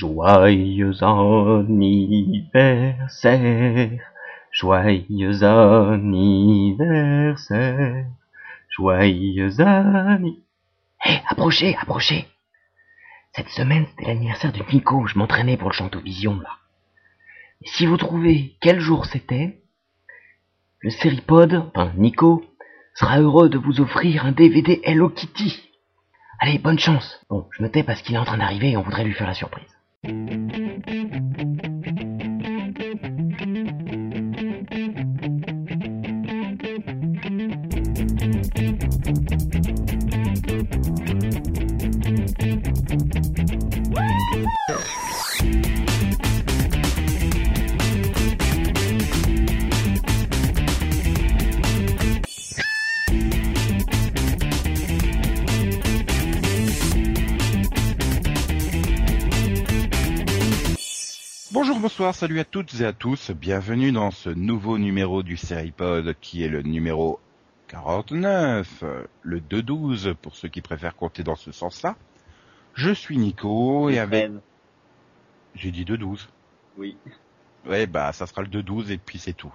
Joyeux anniversaire, joyeux anniversaire, joyeux anniversaire. Hé, approchez, approchez. Cette semaine, c'était l'anniversaire de Nico, je m'entraînais pour le Chantovision, là. Et si vous trouvez quel jour c'était, le Seripod, enfin Nico, sera heureux de vous offrir un DVD Hello Kitty. Allez, bonne chance. Bon, je me tais parce qu'il est en train d'arriver et on voudrait lui faire la surprise. Woo! Bonsoir, salut à toutes et à tous, bienvenue dans ce nouveau numéro du Seripod qui est le numéro 49, euh, le 2-12 pour ceux qui préfèrent compter dans ce sens-là. Je suis Nico et avec... J'ai dit 2-12. Oui. Ouais, bah ça sera le 2-12 et puis c'est tout.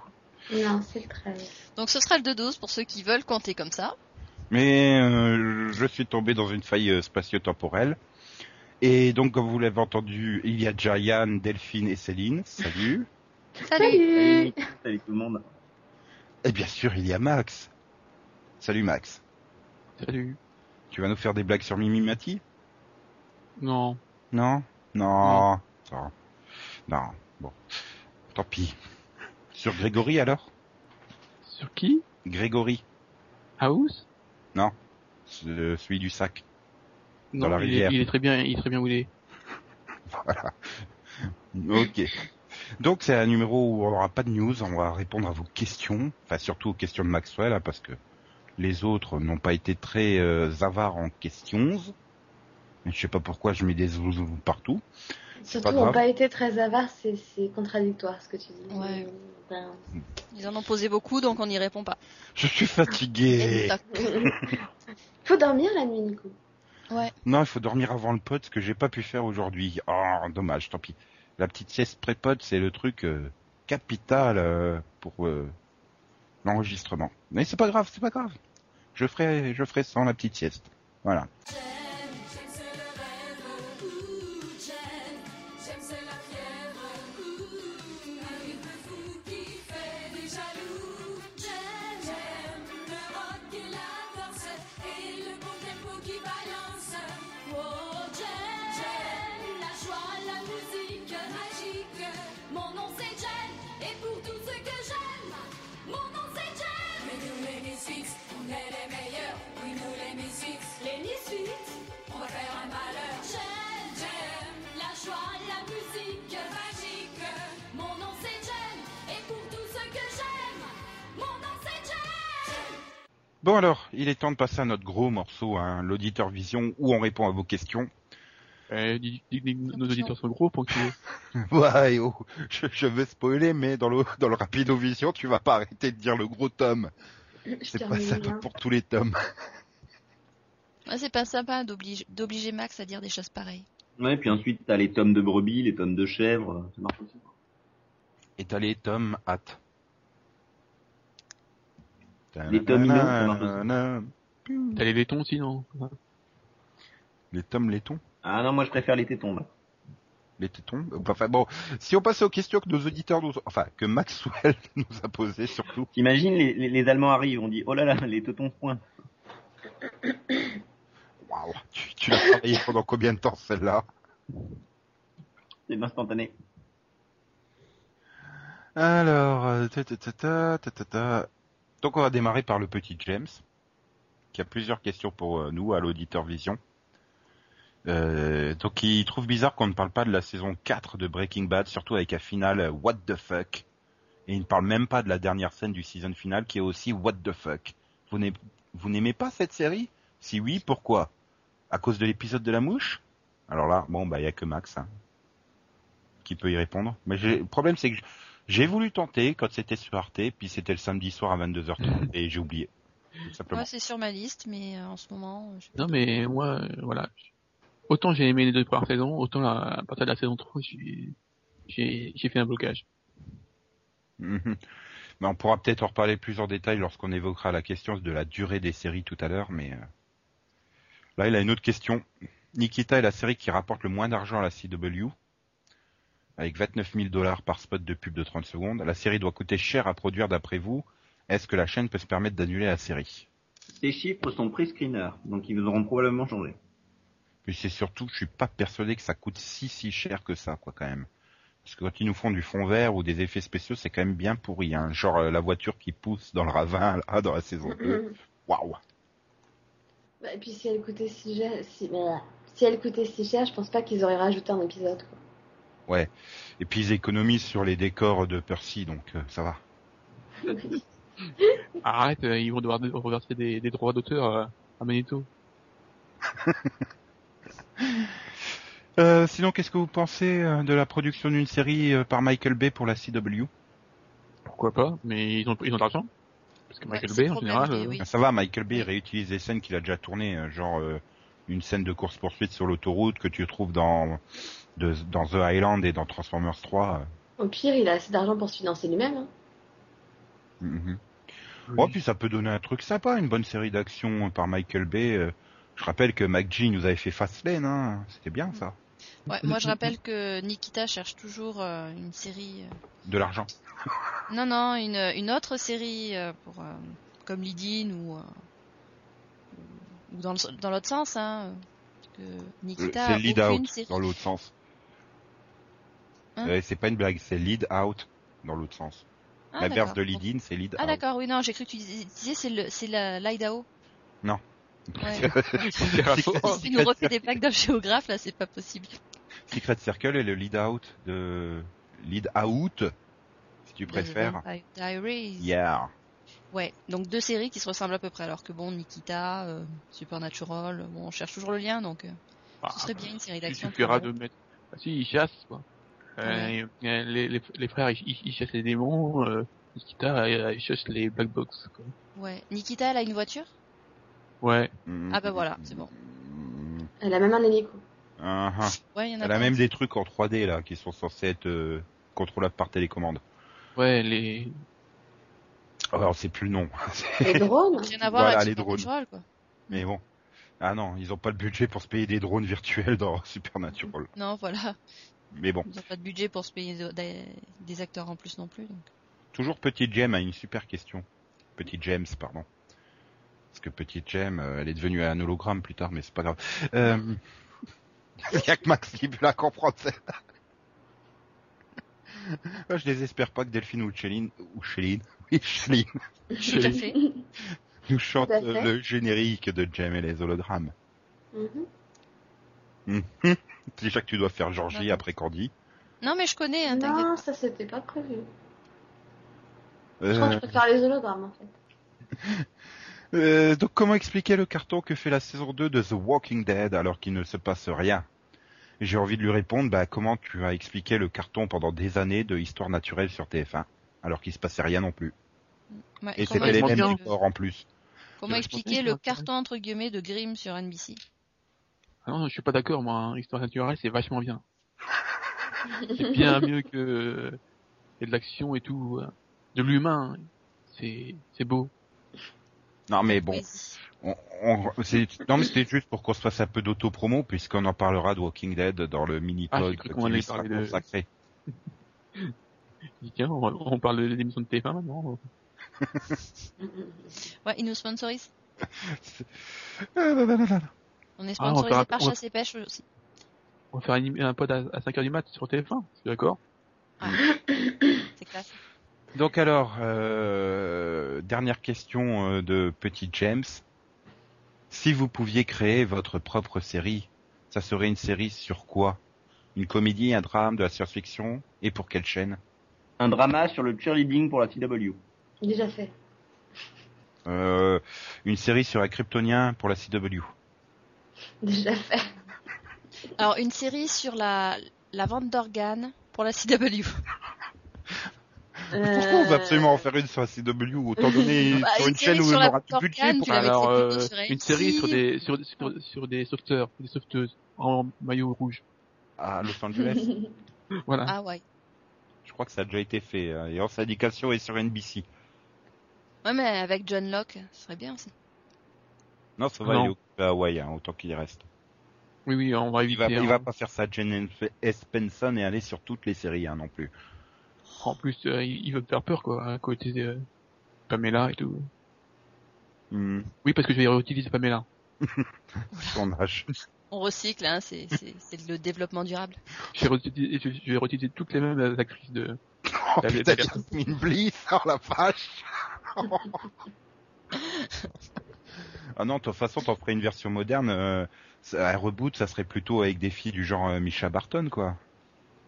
Non, c'est le 13. Donc ce sera le 2-12 pour ceux qui veulent compter comme ça. Mais euh, je suis tombé dans une faille euh, spatio-temporelle. Et donc, comme vous l'avez entendu, il y a Jayan, Delphine et Céline. Salut. Salut Salut Salut tout le monde. Et bien sûr, il y a Max. Salut Max. Salut. Tu vas nous faire des blagues sur Mimi Mati? Non. Non? Non. Non. Non. Bon. Tant pis. Sur Grégory alors? Sur qui? Grégory. House? Non. Ce- Celui du sac. Non, la il est- rivière. Il est, très bien, il est très bien où il est. Voilà. Ok. Donc c'est un numéro où on n'aura pas de news, on va répondre à vos questions, enfin surtout aux questions de Maxwell, hein, parce que les autres n'ont pas été très euh, avares en questions. Je sais pas pourquoi je mets des zouzous partout. Surtout, grave. pas été très avares, c'est contradictoire ce que tu dis. Ouais. Ben, Ils en ont posé beaucoup donc on n'y répond pas. Je suis fatigué. Faut dormir la nuit, Nico. Non, il faut dormir avant le pod, ce que j'ai pas pu faire aujourd'hui. Oh, dommage, tant pis. La petite sieste pré-pod, c'est le truc euh, capital euh, pour euh, l'enregistrement. Mais c'est pas grave, c'est pas grave. Je ferai, je ferai sans la petite sieste. Voilà. Bon alors, il est temps de passer à notre gros morceau, hein, l'auditeur vision, où on répond à vos questions. Dis- nos auditeurs sont gros pour qu'ils... Ouais, oh, je, je vais spoiler, mais dans le dans le rapido vision, tu vas pas arrêter de dire le gros tome. Je C'est pas ça bien. pour tous les tomes. Ouais, c'est pas sympa d'obliger d'obliger Max à dire des choses pareilles. Ouais, puis ensuite t'as les tomes de brebis, les tomes de chèvres, ça marche aussi. Et t'as les tomes hâte. Les tomes. T'as les laitons aussi, non? Les tomes laitons Ah non, moi je préfère les tétons là. Les tétons Enfin bon, si on passait aux questions que nos auditeurs nous... Enfin, que Maxwell nous a posées surtout. T'imagines, les, les, les Allemands arrivent, on dit oh là là, les tétons se pointent. Waouh Tu, tu l'as travaillé pendant combien de temps celle-là? C'est instantané. Alors, euh, ta, ta, ta, ta, ta, ta, ta. Donc on va démarrer par le petit James, qui a plusieurs questions pour euh, nous à l'auditeur Vision. Euh, donc il trouve bizarre qu'on ne parle pas de la saison 4 de Breaking Bad, surtout avec un final euh, What the fuck. Et il ne parle même pas de la dernière scène du season final qui est aussi What the fuck. Vous n'aimez, pas cette série? Si oui, pourquoi? À cause de l'épisode de la mouche? Alors là, bon bah il y a que Max hein, qui peut y répondre. Mais le problème c'est que j'ai voulu tenter quand c'était sur Arte, puis c'était le samedi soir à 22h30 et j'ai oublié. Tout simplement. Moi c'est sur ma liste mais euh, en ce moment je... Non, mais moi, euh, voilà. autant j'ai aimé les deux premières saisons, autant la- à partir de la saison 3, j'ai, j'ai, j'ai fait un blocage. Mhm. Mais on pourra peut-être en reparler plus en détail lorsqu'on évoquera la question de la durée des séries tout à l'heure, mais euh, là il a une autre question. Nikita est la série qui rapporte le moins d'argent à la CW, avec 29 000 dollars par spot de pub de 30 secondes. La série doit coûter cher à produire d'après vous. Est-ce que la chaîne peut se permettre d'annuler la série? Ces chiffres sont pre-screeners, donc ils auront probablement changé. Puis c'est surtout, je suis pas persuadé que ça coûte si si cher que ça, quoi, quand même. Parce que quand ils nous font du fond vert ou des effets spéciaux, c'est quand même bien pourri, hein. Genre euh, la voiture qui pousse dans le ravin, là, dans la saison 2. Waouh Bah, et puis si elle coûtait si cher, si, bah, si elle coûtait si cher, je pense pas qu'ils auraient rajouté un épisode. Quoi. Et puis ils économisent sur les décors de Percy, donc euh, ça va. Arrête, euh, ils vont devoir de- reverser des, des droits d'auteur euh, à Magneto. Euh, sinon, qu'est-ce que vous pensez euh, de la production d'une série euh, par Michael Bay pour la CW Pourquoi pas, mais ils ont, ils ont de l'argent. Parce que Ouais, Michael c'est Bay, le en problème, général, euh, oui. Ah, Ça va, Michael Bay réutilise des scènes qu'il a déjà tournées, euh, genre euh, une scène de course-poursuite sur l'autoroute que tu trouves dans, de- dans The Island et dans Transformers 3. euh. Au pire, il a assez d'argent pour se financer lui-même. Hein. Oui. Oh, puis ça peut donner un truc sympa, une bonne série d'action par Michael Bay. euh. Je rappelle que McGee nous avait fait Fastlane, hein. c'était bien ça. Ouais, moi je rappelle que Nikita cherche toujours euh, une série. euh, De l'argent. Non, non, une, une autre série euh, pour euh, comme Lydine ou, euh, ou dans l'autre sens, hein. Parce que Euh, Nikita C'est a lead aucune out série. dans l'autre sens. Hein Euh, c'est pas une blague, c'est lead out dans l'autre sens. Ah, L'inverse d'accord. de lead in, c'est lead Ah out. d'accord, oui, non, j'ai cru que tu disais, c'est le c'est la l'Idaho. Non. Ouais. Tu nous refais des blagues d'un géographe là, c'est pas possible. Secret Circle est le lead out de lead out, si tu préfères. Diaries. Yeah. Ouais, donc deux séries qui se ressemblent à peu près, alors que bon, Nikita, euh, Supernatural, bon, on cherche toujours le lien, donc euh, Ah, ce serait bien une série Il d'action. suffira pour de mettre. Ah, si, ils chassent, quoi. Euh, euh, les, les, les frères, ils, chassent les démons. Euh, Nikita, ils chassent les black box. Quoi. Ouais. Nikita, elle a une voiture? Ouais. Ah bah voilà, c'est bon. Mm, Elle a même un hélico. ah, ah. Ouais, y en a Elle a même des trucs en 3D là qui sont censés être euh, contrôlables par télécommande. Ouais, les. Alors c'est plus le nom. Les drones Rien à voir Voilà, avec les drones. Supernatural, quoi. Mais bon. Ah non, ils ont pas le budget pour se payer des drones virtuels dans Supernatural. Non, voilà. Mais bon. Ils ont pas de budget pour se payer de- des, des acteurs en plus non plus. Donc. Toujours Petite Jem a une super question. Petite James, pardon. Parce que Petite Jem, euh, elle est devenue un hologramme plus tard, mais c'est pas grave. Euh... Il y a que Max qui peut la comprendre celle-là. Je désespère pas que Delphine ou Chéline, ou Chéline, oui Chéline, Tout à fait. nous chante Tout à euh, fait. le générique de Jem et les hologrammes. Mhm. Mhm. Déjà que tu dois faire Georgie après Candy. Non, mais je connais, hein. Non, ça c'était pas prévu. Je Euh, crois que je peux faire les hologrammes en fait. Euh, donc comment expliquer le carton que fait la saison 2 de The Walking Dead alors qu'il ne se passe rien? J'ai envie de lui répondre, bah comment tu as expliqué le carton pendant des années de Histoire naturelle sur TF1 alors qu'il se passait rien non plus? Ouais, Et c'était les mêmes décors en plus. comment expliquer le carton entre guillemets de Grimm sur NBC Ah non, je suis pas d'accord, moi. hein. Histoire naturelle, c'est vachement bien. C'est bien mieux que et de l'action et tout. euh, De l'humain. C'est, c'est beau. Non mais bon, Vas-y. on, on- c'est- non mais c'était juste pour qu'on se fasse un peu d'auto-promo puisqu'on en parlera de Walking Dead dans le Ah, mini-pod j'ai cru qui lui sera de- consacré. Tiens, on, on parle de l'émission de TF1 maintenant. Ouais, ils nous sponsorisent. Ah. On est Ah, sponsorisé faire- par Chasse et Pêche aussi. On va faire un, un pod à, à 5h du mat sur TF1. C'est d'accord? C'est classe. Donc alors, euh, dernière question euh, de Petit James. Si vous pouviez créer votre propre série, ça serait une série sur quoi? Une comédie, un drame, de la science-fiction? Et pour quelle chaîne? Un drama sur le cheerleading pour la CW. Déjà fait. euh, Une série sur un kryptonien pour la CW Déjà fait. Alors, une série sur la, la vente d'organes pour la CW. Pourquoi on va absolument en faire une sur la CW Autant donner Bah, sur une une chaîne où on aura plus de budget pour Alors, euh, une série sur des sur, sur, sur des sauveteurs, des sauveteuses en maillot rouge. à Los Angeles. Voilà. Ah ouais. Je crois que ça a déjà été fait. hein, Et en syndication et sur NBC. Ouais, mais avec John Locke, ce serait bien aussi. Non, ça va, Non. il est occupé à Hawaï, hein, autant qu'il reste. Oui, oui, on va Il éviter. va, il hein. va pas faire ça Jen Espenson et aller sur toutes les séries hein, non plus. En plus, euh, il il veut me faire peur, quoi, à côté de Pamela et tout. Hmm, Oui, parce que je vais réutiliser Pamela. son âge. On recycle, hein, c'est c'est- c'est le développement durable. Je vais réutiliser, je, je vais réutiliser toutes les mêmes actrices de... Oh putain, Jasmine Bliss, oh la vache Ah non, de toute façon, t'en ferais une version moderne, euh, un reboot, ça serait plutôt avec des filles du genre euh, Misha Barton, quoi.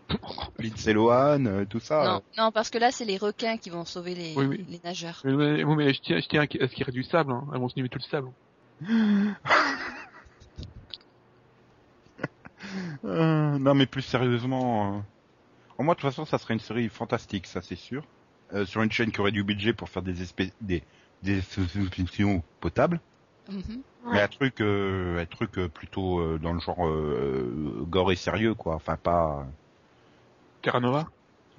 Lindsay Lohan, euh, tout ça. Non, non, parce que là, c'est les requins qui vont sauver les, Oui, oui. les nageurs. Mais, mais, oui, mais je tiens, je tiens à ce qu'il y ait du sable, hein. Elles vont se niveler tout le sable. Euh, non, mais plus sérieusement, euh, en moi, de toute façon, ça serait une série fantastique, ça c'est sûr. Euh, sur une chaîne qui aurait du budget pour faire des espèces, des, des solutions potables. Mhm. Mais un truc, euh, un truc euh, plutôt euh, dans le genre euh, gore et sérieux, quoi. Enfin, pas. Terra Nova?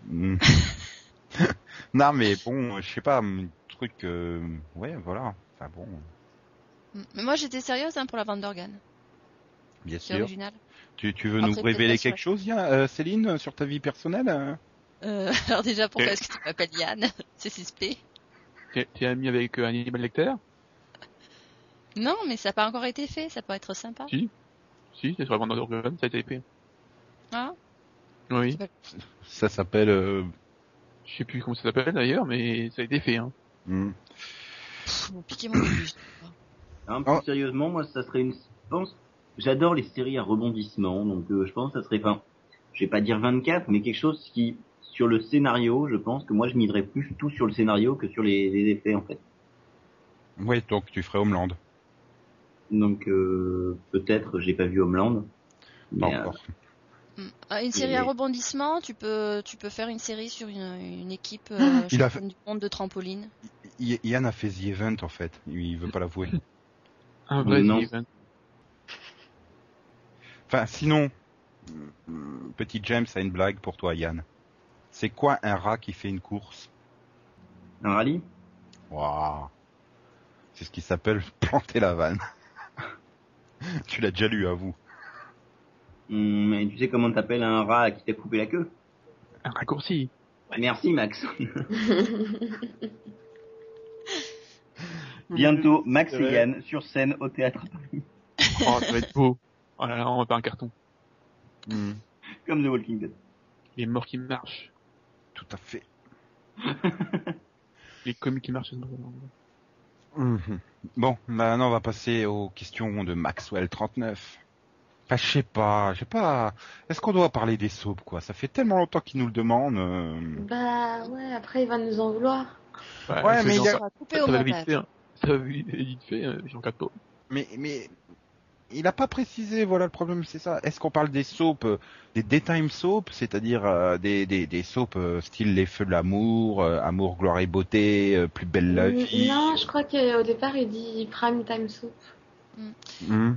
Hmm. non, mais bon, je sais pas, un truc. euh, Ouais, voilà. Enfin bon, Mm. Mais moi, j'étais sérieuse hein, pour la vente d'organes. bien C'est sûr. original. Tu, tu veux Après, nous révéler quelque chose, Yann, euh, Céline, sur ta vie personnelle hein? Euh, alors déjà, pourquoi est-ce que tu m'appelles Yann? C'est suspect. T'es ami avec euh, Hannibal Lecter? Non, mais ça n'a pas encore été fait, ça peut être sympa. Si. Si, c'est sur la bande d'organes, ça a été fait. Ah, Oui. Ça s'appelle. euh, Je sais plus comment ça s'appelle d'ailleurs, mais ça a été fait, hein. hmm. pff, bon, piquez mon plus. Hein, plus Oh. sérieusement, moi, ça serait une. Je pense. J'adore les séries à rebondissement, donc euh, je pense que ça serait. Enfin, je vais pas dire 24, mais quelque chose qui, sur le scénario, je pense que moi, je miserais plus tout sur le scénario que sur les, les effets, en fait. Ouais, donc tu ferais Homeland. Donc euh, peut-être, j'ai pas vu Homeland. Mais, euh, encore. Mm. Ah, Une série à rebondissement, tu peux, tu peux faire une série sur une, une équipe euh, Il a championne du monde de trampoline. Yann a fait The Event en fait. Il veut pas l'avouer. Un vrai Non. Enfin, sinon, petit James a une blague pour toi, Yann. C'est quoi un rat qui fait une course? Un rallye? Waouh C'est ce qui s'appelle planter la vanne. tu l'as déjà lu, à vous. Hum, Mais tu sais comment t'appelles un rat qui t'a coupé la queue? Un raccourci. Merci Max. Bientôt, Max et. Yann sur scène au théâtre, Oh, ça va être beau. Oh là là, on va faire un carton. Hmm, comme The Walking Dead. Les morts qui marchent. tout à fait. Les comiques qui marchent. Mhm. Bon, maintenant on va passer aux questions de Maxwell 39. Enfin, je sais pas, je sais pas. Est-ce qu'on doit parler des soaps, quoi? Ça fait tellement longtemps qu'il nous le demande. euh. Bah ouais, après il va nous en vouloir. Ouais, mais il y a- Ça va au vite montage. fait. hein. Ça va vite fait, pas. Mais, mais, il a pas précisé, voilà le problème, c'est ça. Est-ce qu'on parle des soaps, euh, des daytime soaps, c'est-à-dire euh, des, des, des soaps euh, style Les Feux de l'amour, euh, Amour, Gloire et Beauté, euh, Plus belle la Mm, vie Non, je crois qu'au départ il dit prime time soup. Hmm.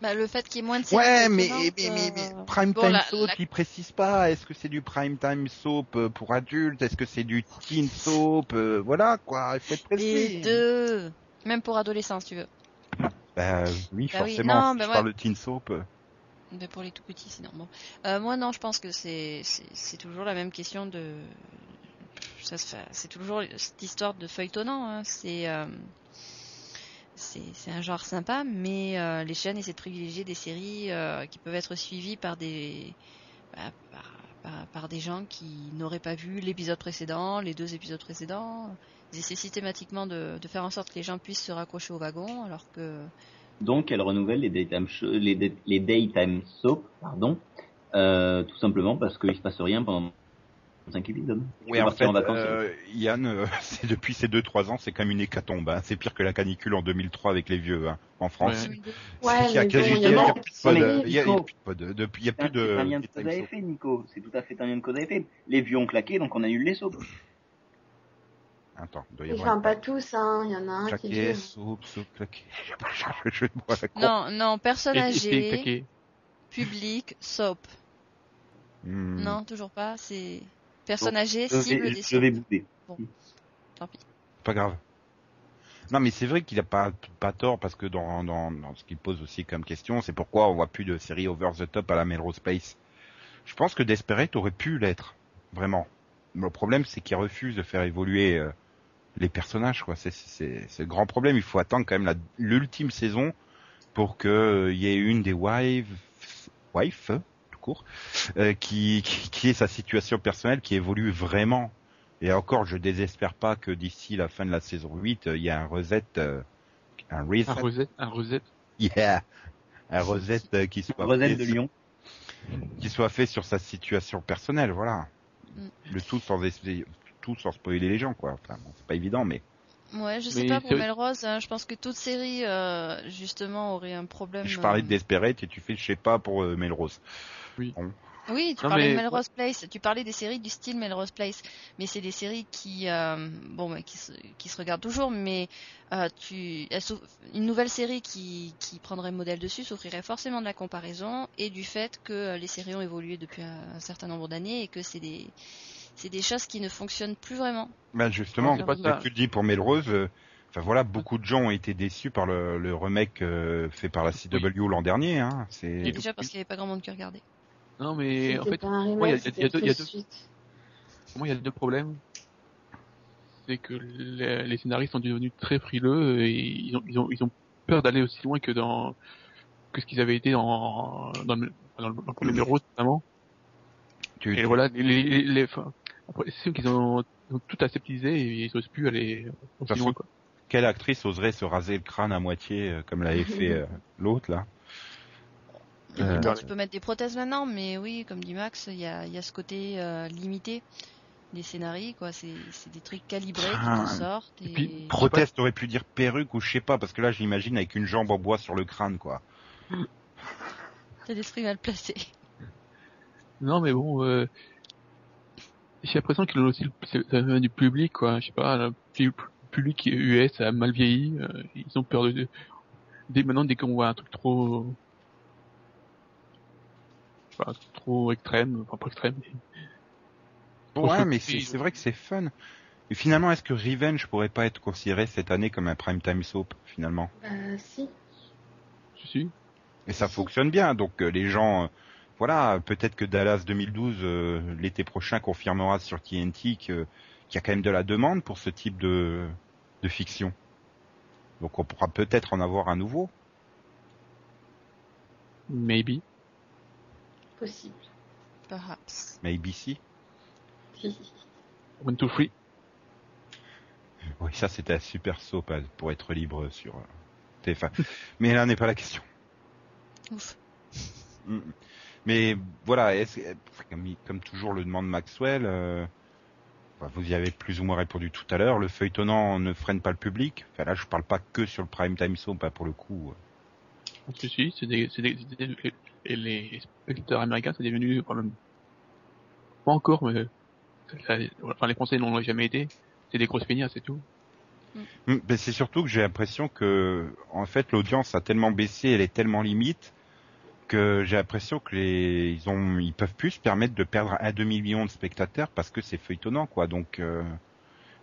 Bah, le fait qu'il y ait moins de séries Ouais, mais, mais, étonnantes, mais, mais prime bon, time la- soap, la- il précise pas. Est-ce que c'est du prime time soap pour adultes? Est-ce que c'est du teen soap euh, Voilà, quoi, il faut être précis. Les deux. Même pour adolescents, si tu veux. Bah, oui, Bah oui, forcément, non, si bah je ouais. parle de teen soap. Mais pour les tout petits, sinon. Bon. Euh, moi, non, je pense que c'est c'est c'est toujours la même question de. C'est toujours cette histoire de feuilletonnant. Hein. C'est euh, c'est c'est un genre sympa, mais euh, les chaînes essaient de privilégier des séries qui peuvent être suivies par des bah, par, par, par des gens qui n'auraient pas vu l'épisode précédent, les deux épisodes précédents. Essaient systématiquement de, de faire en sorte que les gens puissent se raccrocher au wagon, alors que Donc, elle renouvelle les daytime, show- les, day- les daytime soap, pardon, euh, tout simplement parce qu'il se passe rien pendant 5 épisodes. Oui, en fait, en vacances. euh, Yann, euh, depuis ces deux trois ans, c'est quand même une hécatombe. Hein. C'est pire que la canicule en 2003 avec les vieux, hein, en France. Ouais. Ouais, il y a il il y a a plus de il y a- a plus de a C'est un lien cause à effet, Nico. C'est tout à fait un lien de cause à effet. Les vieux ont claqué, donc on annule les soaps. Attends, il doit y Ils avoir. ferment pas tous, hein. Il y en a un qui Claquet, dure. soupe, soupe, je la con. Non, non, personne Et- et- et âgée, public, soap. Hmm. Non, toujours pas. C'est personne Bon, âgée, Je cible vais, des je vais soaps. bouder. Tant pis. Pas grave. Non, mais c'est vrai qu'il a pas, pas tort parce que dans, dans, dans ce qu'il pose aussi comme question, c'est pourquoi on voit plus de séries over the top à la Melrose Place. Je pense que Desperate aurait pu l'être, vraiment. Le problème, c'est qu'il refuse de faire évoluer euh, les personnages, quoi. C'est, c'est, c'est le grand problème. Il faut attendre quand même la, l'ultime saison pour que euh, il y ait une des wives, wife, tout court, euh, qui, qui, qui ait sa situation personnelle qui évolue vraiment. Et encore, je désespère pas que d'ici la fin de la saison 8, euh, il y a un reset, euh, un reset, Un reset, un reset. yeah, un reset euh, qui soit Rosette fait de sur- Lyon. qui soit fait sur sa situation personnelle, voilà. Mm. Le tout sans tout sans spoiler les gens, quoi. Enfin, bon, c'est pas évident, mais Ouais, je sais Mais pas pour Melrose, hein, je pense que toute série euh, justement aurait un problème. je parlais de euh, Desperate et tu fais, je sais pas, pour euh, Melrose. Oui, tu Non, parlais mais- de Melrose Place, tu parlais des séries du style Melrose Place, mais c'est des séries qui, euh, bon, qui se, qui se regardent toujours, mais euh, tu, une nouvelle série qui, qui prendrait modèle dessus souffrirait forcément de la comparaison et du fait que les séries ont évolué depuis un, un certain nombre d'années et que c'est des, c'est des choses qui ne fonctionnent plus vraiment. Ben justement, pas ce ça. que tu dis pour Melrose, euh, enfin voilà, beaucoup de gens ont été déçus par le, le remake euh, fait par la CW l'an dernier. Hein. C'est Déjà parce qu'il n'y avait pas grand monde qui regardait. Non, mais en fait, il y a- y deux- y a moi, il y a deux problèmes. C'est que les, les scénaristes sont devenus très frileux et ils ont, ils ont, ils ont peur d'aller aussi loin que dans que ce qu'ils avaient été dans dans le, dans le, dans le premier numéro notamment. tu, Et voilà, les, les, les- enfin, après, c'est sûr qu'ils ont, tout aseptisé et ils osent plus aller aussi Parce loin, que- quoi. quelle actrice oserait se raser le crâne à moitié euh, comme l'avait fait euh, l'autre là? Euh, tu peux mettre des prothèses maintenant, mais oui, comme dit Max, il y a, il y a ce côté euh, limité des scénarios, quoi. C'est c'est des trucs calibrés qui Ah. te sortent. Et, Et puis, Prothèse, t'aurais pu dire perruque ou je sais pas, parce que là j'imagine avec une jambe en bois sur le crâne quoi. t'as des trucs mal placés. Non, mais bon, euh, j'ai l'impression que aussi, le- c'est- ça vient du public, quoi. Je sais pas, le pu- public US a mal vieilli. euh, ils ont peur de, dès maintenant, dès qu'on voit un truc trop, je sais pas, trop extrême, enfin pas extrême. Ouais, mais c'est c'est vrai que c'est fun. Et finalement, est-ce que Revenge pourrait pas être considéré cette année comme un prime time soap finalement? Bah, si. Suis. Et ça fonctionne bien, donc euh, les gens, euh, voilà, peut-être que Dallas 2012 euh, l'été prochain confirmera sur TNT que- qu'il y a quand même de la demande pour ce type de, de fiction. Donc on pourra peut-être en avoir un nouveau. Maybe. Possible. Perhaps. Maybe si. One, two, three. Oui, ça c'était un super hein, pour être libre sur euh, TF1. Mais là n'est pas la question. Ouf. Mm. Mais voilà, est-ce que- comme, comme toujours le demande Maxwell, euh, bah, vous y avez plus ou moins répondu tout à l'heure, le feuilletonnant ne freine pas le public. Enfin là, je parle pas que sur le prime time soap, pas pour le coup. Je suis. C'est des, c'est des, c'est des- et les spectateurs américains, c'est devenu quand même pas encore, mais ça- enfin les Français n'ont jamais été. C'est des grosses feignasses, c'est tout. Mm, Mais c'est surtout que j'ai l'impression que, en fait, l'audience a tellement baissé, elle est tellement limite que j'ai l'impression que les, ils ont, ils peuvent plus se permettre de perdre un demi million de spectateurs parce que c'est feuilletonnant, quoi. Donc, euh,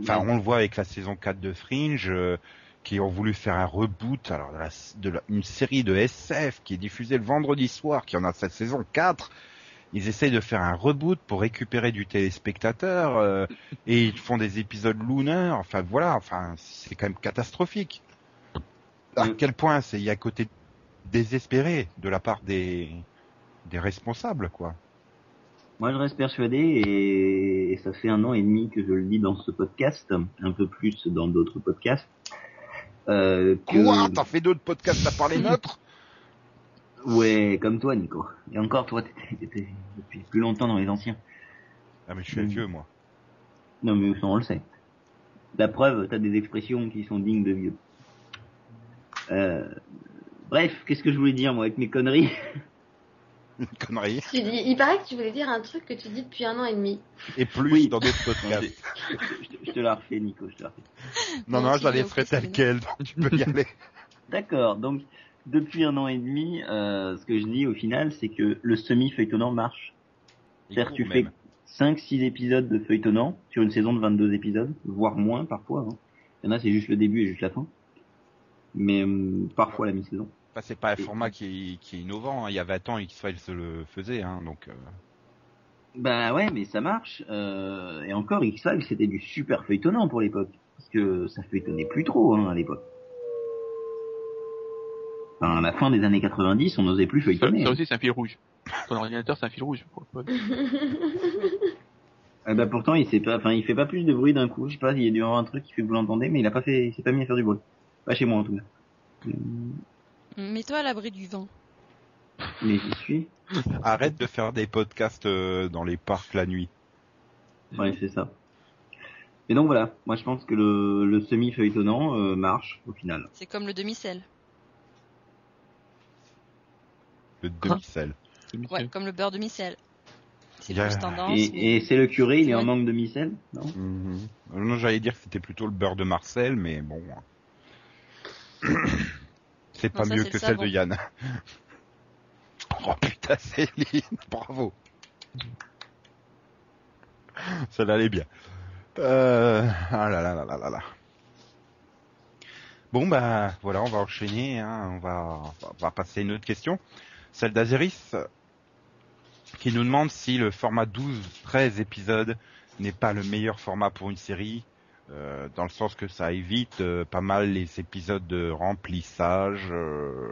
enfin, on le voit avec la saison 4 de Fringe, euh, qui ont voulu faire un reboot, alors de, la, de la- une série de SF qui est diffusée le vendredi soir, qui en a cette saison 4. Ils essayent de faire un reboot pour récupérer du téléspectateur euh, et ils font des épisodes lunar. Enfin voilà, enfin c'est quand même catastrophique. À Mm. quel point c'est il y a un côté désespéré de la part des des responsables quoi. Moi, je reste persuadé, et ça fait un an et demi que je le dis dans ce podcast, un peu plus dans d'autres podcasts. Euh, que... Quoi? T'en fais d'autres podcasts à part les nôtres? Ouais, comme toi, Nico. Et encore, toi, t'étais depuis plus longtemps dans les anciens. Ah mais je suis un Mm. vieux moi. Non, mais ça, on le sait. La preuve, t'as des expressions qui sont dignes de vieux. Euh... Bref, qu'est-ce que je voulais dire, moi, avec mes conneries? Une connerie. Tu dis, il paraît que tu voulais dire un truc que tu dis depuis un an et demi. Et plus Oui. dans d'autres podcasts. je, te- je te la refais, Nico, je te la refais. Non, non, je la laisserai telle quelle, donc tu peux y aller. D'accord, donc depuis un an et demi, euh, ce que je dis au final, c'est que le semi-feuilletonnant marche. C'est-à-dire que tu fais 5-6 épisodes de feuilletonnant sur une saison de 22 épisodes, voire moins parfois. Hein. Il y en a, c'est juste le début et juste la fin. Mais hum, parfois la mi-saison. Enfin, c'est pas un format qui est, qui est innovant. hein. Il y a 20 ans, X-Files se le faisait, hein, donc. euh, Bah ouais, mais ça marche. Euh, et encore, X-Files, c'était du super feuilletonnant pour l'époque. Parce que ça feuilletonnait plus trop hein, à l'époque. Enfin, à la fin des années 90, on n'osait plus Ça, feuilletonner. ça aussi, c'est un fil rouge. Ton ordinateur, c'est un fil rouge. Ah bah pourtant, il sait pas, enfin, il fait pas plus de bruit d'un coup. Je sais pas, il y a dû y avoir un truc qui fait que vous l'entendez, mais il a pas fait, il s'est pas mis à faire du bruit. Pas chez moi en tout cas. Mets-toi à l'abri du vent. Mais j'y suis. Arrête de faire des podcasts euh, dans les parcs la nuit. Ouais, c'est ça. Et donc voilà, moi je pense que le, le semi-feuilletonnant euh, marche au final. C'est comme le demi-sel. Le demi-sel. Ouais, comme le beurre demi-sel. C'est Yeah. plus tendance. Et, mais- et c'est le curé, il est en manque de micelle Non? Mhm. Non, j'allais dire que c'était plutôt le beurre de Marcel, mais bon. c'est pas Non, mieux que le celle de. Yann. oh putain, Céline, bravo. Celle-là, elle est bien. Euh... Ah là là là là là là. Bon bah voilà, on va enchaîner, hein. on, va, on va passer à une autre question. Celle d'Azeris, qui nous demande si le format 12-13 épisodes n'est pas le meilleur format pour une série, euh, dans le sens que ça évite euh, pas mal les épisodes de remplissage. euh.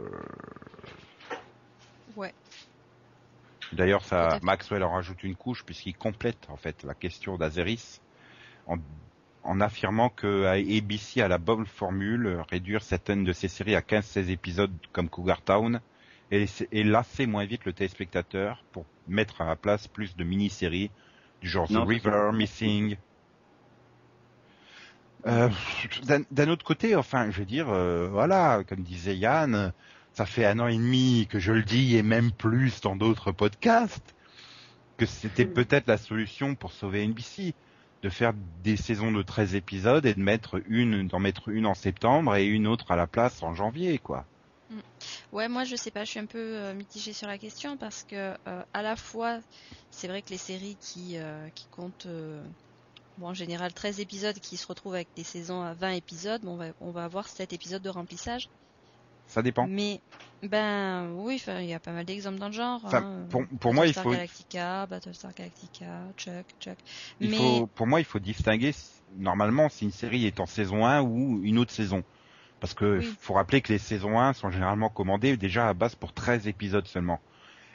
Ouais. D'ailleurs, ça. Maxwell en rajoute une couche puisqu'il complète en fait la question d'Azeris en, en affirmant que ABC a la bonne formule, réduire certaines de ses séries à 15-16 épisodes comme Cougar Town et, et lasser moins vite le téléspectateur pour mettre à la place plus de mini-séries du genre Non, The River. Missing. Euh, d'un- autre côté, enfin, je veux dire, euh, voilà, comme disait Yann, ça fait un an et demi que je le dis et même plus dans d'autres podcasts que c'était Mm. peut-être la solution pour sauver NBC de faire des saisons de 13 épisodes et de mettre une d'en mettre une en septembre et une autre à la place en janvier quoi. Ouais, moi je sais pas, je suis un peu euh, mitigée sur la question parce que euh, à la fois, c'est vrai que les séries qui euh, qui comptent bon en général 13 épisodes qui se retrouvent avec des saisons à 20 épisodes, bon, on va on va avoir 7 épisodes de remplissage. Ça dépend. Mais ben oui, il y a pas mal d'exemples dans le genre. Hein. pour, pour moi il Battlestar faut Galactica, Battlestar Galactica, Chuck, Chuck. il Mais faut pour moi il faut distinguer normalement si une série est en saison 1 ou une autre saison. Parce que Oui. faut rappeler que les saisons 1 sont généralement commandées déjà à base pour 13 épisodes seulement.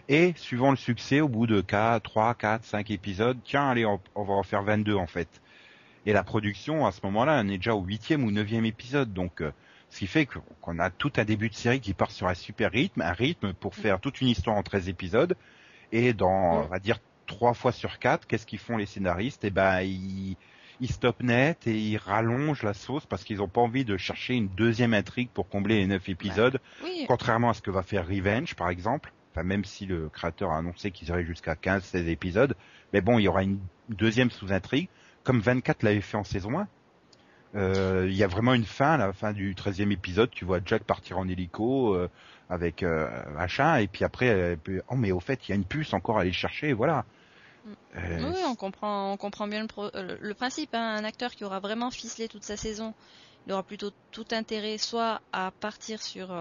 Et suivant le succès, au bout de 4, 3, 4, 5 épisodes, tiens, allez, on, on va en faire 22 en fait. Et la production, à ce moment-là, on est déjà au huitième ou neuvième épisode. Donc, euh, ce qui fait qu'on a tout un début de série qui part sur un super rythme, un rythme pour faire toute une histoire en 13 épisodes. Et dans, on va dire, trois fois sur quatre, qu'est-ce qu'ils font les scénaristes? Eh ben, ils, ils stoppent net et ils rallongent la sauce parce qu'ils n'ont pas envie de chercher une deuxième intrigue pour combler les neuf épisodes. oui, Contrairement à ce que va faire Revenge, par exemple, enfin même si le créateur a annoncé qu'ils iraient jusqu'à 15-16 épisodes, mais bon, il y aura une deuxième sous-intrigue, comme 24 l'avait fait en saison 1. Euh, Il y a vraiment une fin, la fin du 13e épisode, tu vois Jack partir en hélico euh, avec euh, machin, et puis après, euh, oh mais au fait, il y a une puce encore à aller chercher, voilà. Mm. Oui, on comprend, on comprend bien le, pro- le- le principe. hein. Un acteur qui aura vraiment ficelé toute sa saison, il aura plutôt tout intérêt soit à partir sur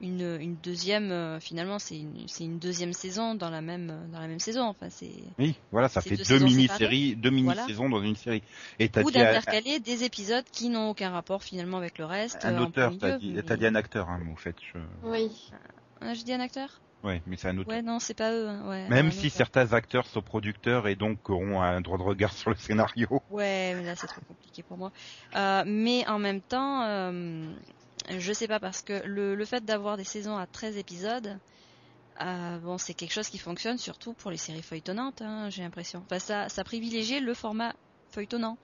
une, une deuxième. euh, finalement, c'est une, c'est une deuxième saison dans la même dans la même saison. Enfin, c'est Oui, voilà, ça fait deux deux saisons mini-séries, deux Voilà. mini-saisons dans une série. Et t'as ou d'intercaler des épisodes qui n'ont aucun rapport finalement avec le reste. un euh, en auteur, t'as dit, t'as mais- dit un acteur, hein, mais au fait, je... Oui. Ah, J'ai dit un acteur? Ouais, mais c'est un auteur. Ouais, non, c'est pas eux. hein, Ouais, Même si certains acteurs sont producteurs et donc auront un droit de regard sur le scénario. Ouais, mais là c'est trop compliqué pour moi. Euh, mais en même temps, euh, je sais pas parce que le, le fait d'avoir des saisons à 13 épisodes, euh, bon, c'est quelque chose qui fonctionne surtout pour les séries feuilletonnantes, hein, j'ai l'impression. Enfin, ça, ça privilégie le format feuilletonnant.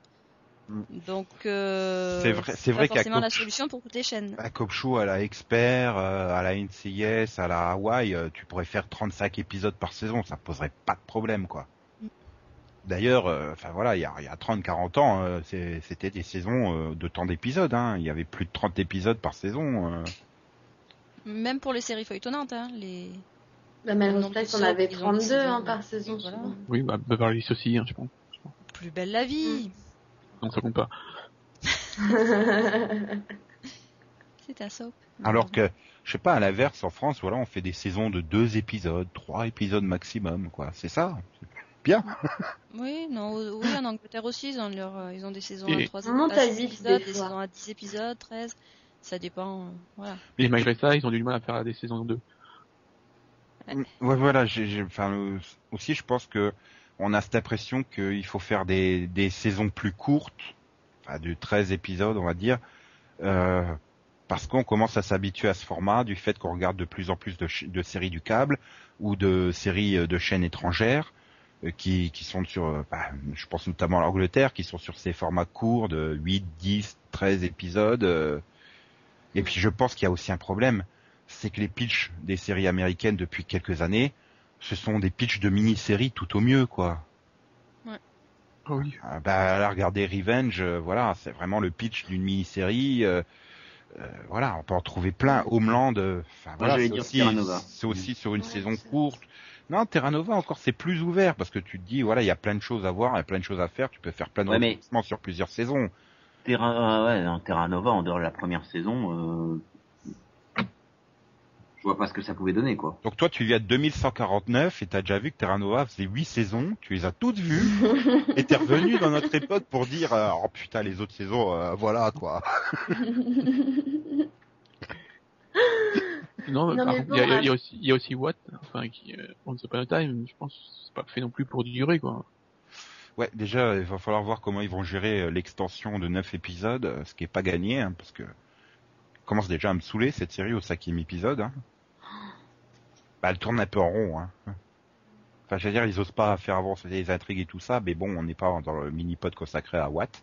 Mm. Donc, euh, C'est vrai- c'est vrai qu'à forcément la solution pour toutes les chaînes. À Cop Show, à la Expert, euh, à la NCIS, à la Hawaii, tu pourrais faire 35 épisodes par saison, ça poserait pas de problème, quoi. Mm. D'ailleurs, euh, enfin voilà, il y a, il y a 30-40 ans, euh, c'est- c'était des saisons euh, de temps d'épisodes, hein. Il y avait plus de 30 épisodes par saison. euh. Même pour les séries feuilletonnantes, hein, les... La Melrose nombre Place, on avait ils ont 32 décidé, hein, par saison. voilà. Oui, bah, Beverly Hills aussi, hein, je pense. plus belle la vie. Non, ça compte pas. C'est un soap. Alors que, je sais pas, à l'inverse, en France, voilà, on fait des saisons de deux épisodes, trois épisodes maximum, quoi. C'est ça? Bien. Oui, non, oui, en Angleterre aussi, ils ont, leur, euh, ils ont des saisons Et- à 3 On monte à huit épisodes, des des saisons à 10 épisodes, 13. Ça dépend, euh, voilà. Et malgré ça, ils ont du mal à faire des saisons 2. Ouais, voilà, j'ai, enfin, euh, aussi, je pense que on a cette impression qu'il faut faire des, des saisons plus courtes, enfin, de 13 épisodes, on va dire, euh, parce qu'on commence à s'habituer à ce format, du fait qu'on regarde de plus en plus de, de séries du câble ou de séries de chaînes étrangères qui, qui sont sur, euh, bah, je pense notamment à l'Angleterre, qui sont sur ces formats courts de 8, 10, 13 épisodes. euh. Et puis je pense qu'il y a aussi un problème, c'est que les pitchs des séries américaines depuis quelques années, ce sont des pitchs de mini-séries tout au mieux, quoi. Ah oui. Ah, bah, là, regardez Revenge, euh, voilà, c'est vraiment le pitch d'une mini-série. euh, euh, voilà, on peut en trouver plein. Homeland, euh, enfin voilà, c'est aussi, sur une Ouais, saison courte. Non, Terra Nova encore, c'est plus ouvert parce que tu te dis, voilà, il y a plein de choses à voir, il y a plein de choses à faire. Tu peux faire plein de Ouais, mais- sur plusieurs saisons. Terra, ouais, non, Terra Nova, en dehors de la première saison, euh, je vois pas ce que ça pouvait donner, quoi. Donc toi, tu viens de 2149 et t'as déjà vu que Terra Nova faisait huit saisons. Tu les as toutes vues et t'es revenu dans notre époque pour dire, euh, oh putain, les autres saisons, euh, voilà quoi. Non, Non, par mais contre, bon, il y, a- il y a aussi, il y a aussi Watt, enfin, qui, euh, Once Upon a Time, je pense, que c'est pas fait non plus pour durer, quoi. Ouais, déjà, il va falloir voir comment ils vont gérer euh, l'extension de neuf épisodes, ce qui est pas gagné, hein, parce que commence déjà à me saouler cette série au cinquième épisode. Hein. Bah, elle tourne un peu en rond. Hein. Enfin, je veux dire, ils osent pas faire avancer les intrigues et tout ça, mais bon, on n'est pas dans le mini-pod consacré à Watt.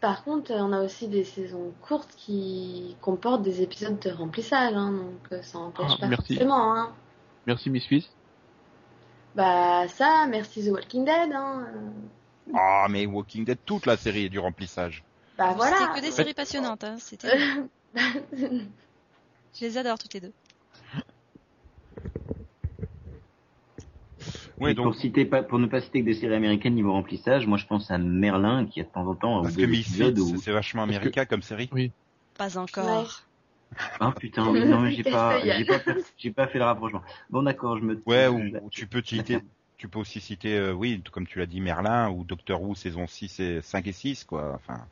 Par contre, on a aussi des saisons courtes qui comportent des épisodes de remplissage, hein, donc euh, ça empêche Ah, pas merci. forcément. Hein. Merci Miss Fils. Bah ça, merci The Walking Dead. Hein. euh, Ah, mais Walking Dead, toute la série est du remplissage. Bah voilà. C'était que des séries passionnantes, hein. C'était... Je les adore toutes les deux. Donc, pour citer pas, pour ne pas citer que des séries américaines niveau remplissage, moi je pense à Merlin qui a de temps en temps parce ou que Misfits, où c'est vachement que- américain comme série. Pas encore. ah putain oui, non mais j'ai pas j'ai pas fait- j'ai pas fait le rapprochement. Bon d'accord, je me Ouais, ou, ou tu peux citer, tu peux aussi citer, euh, oui, comme tu l'as dit, Merlin ou Doctor Who saison 6 et 5 et 6, quoi. Enfin.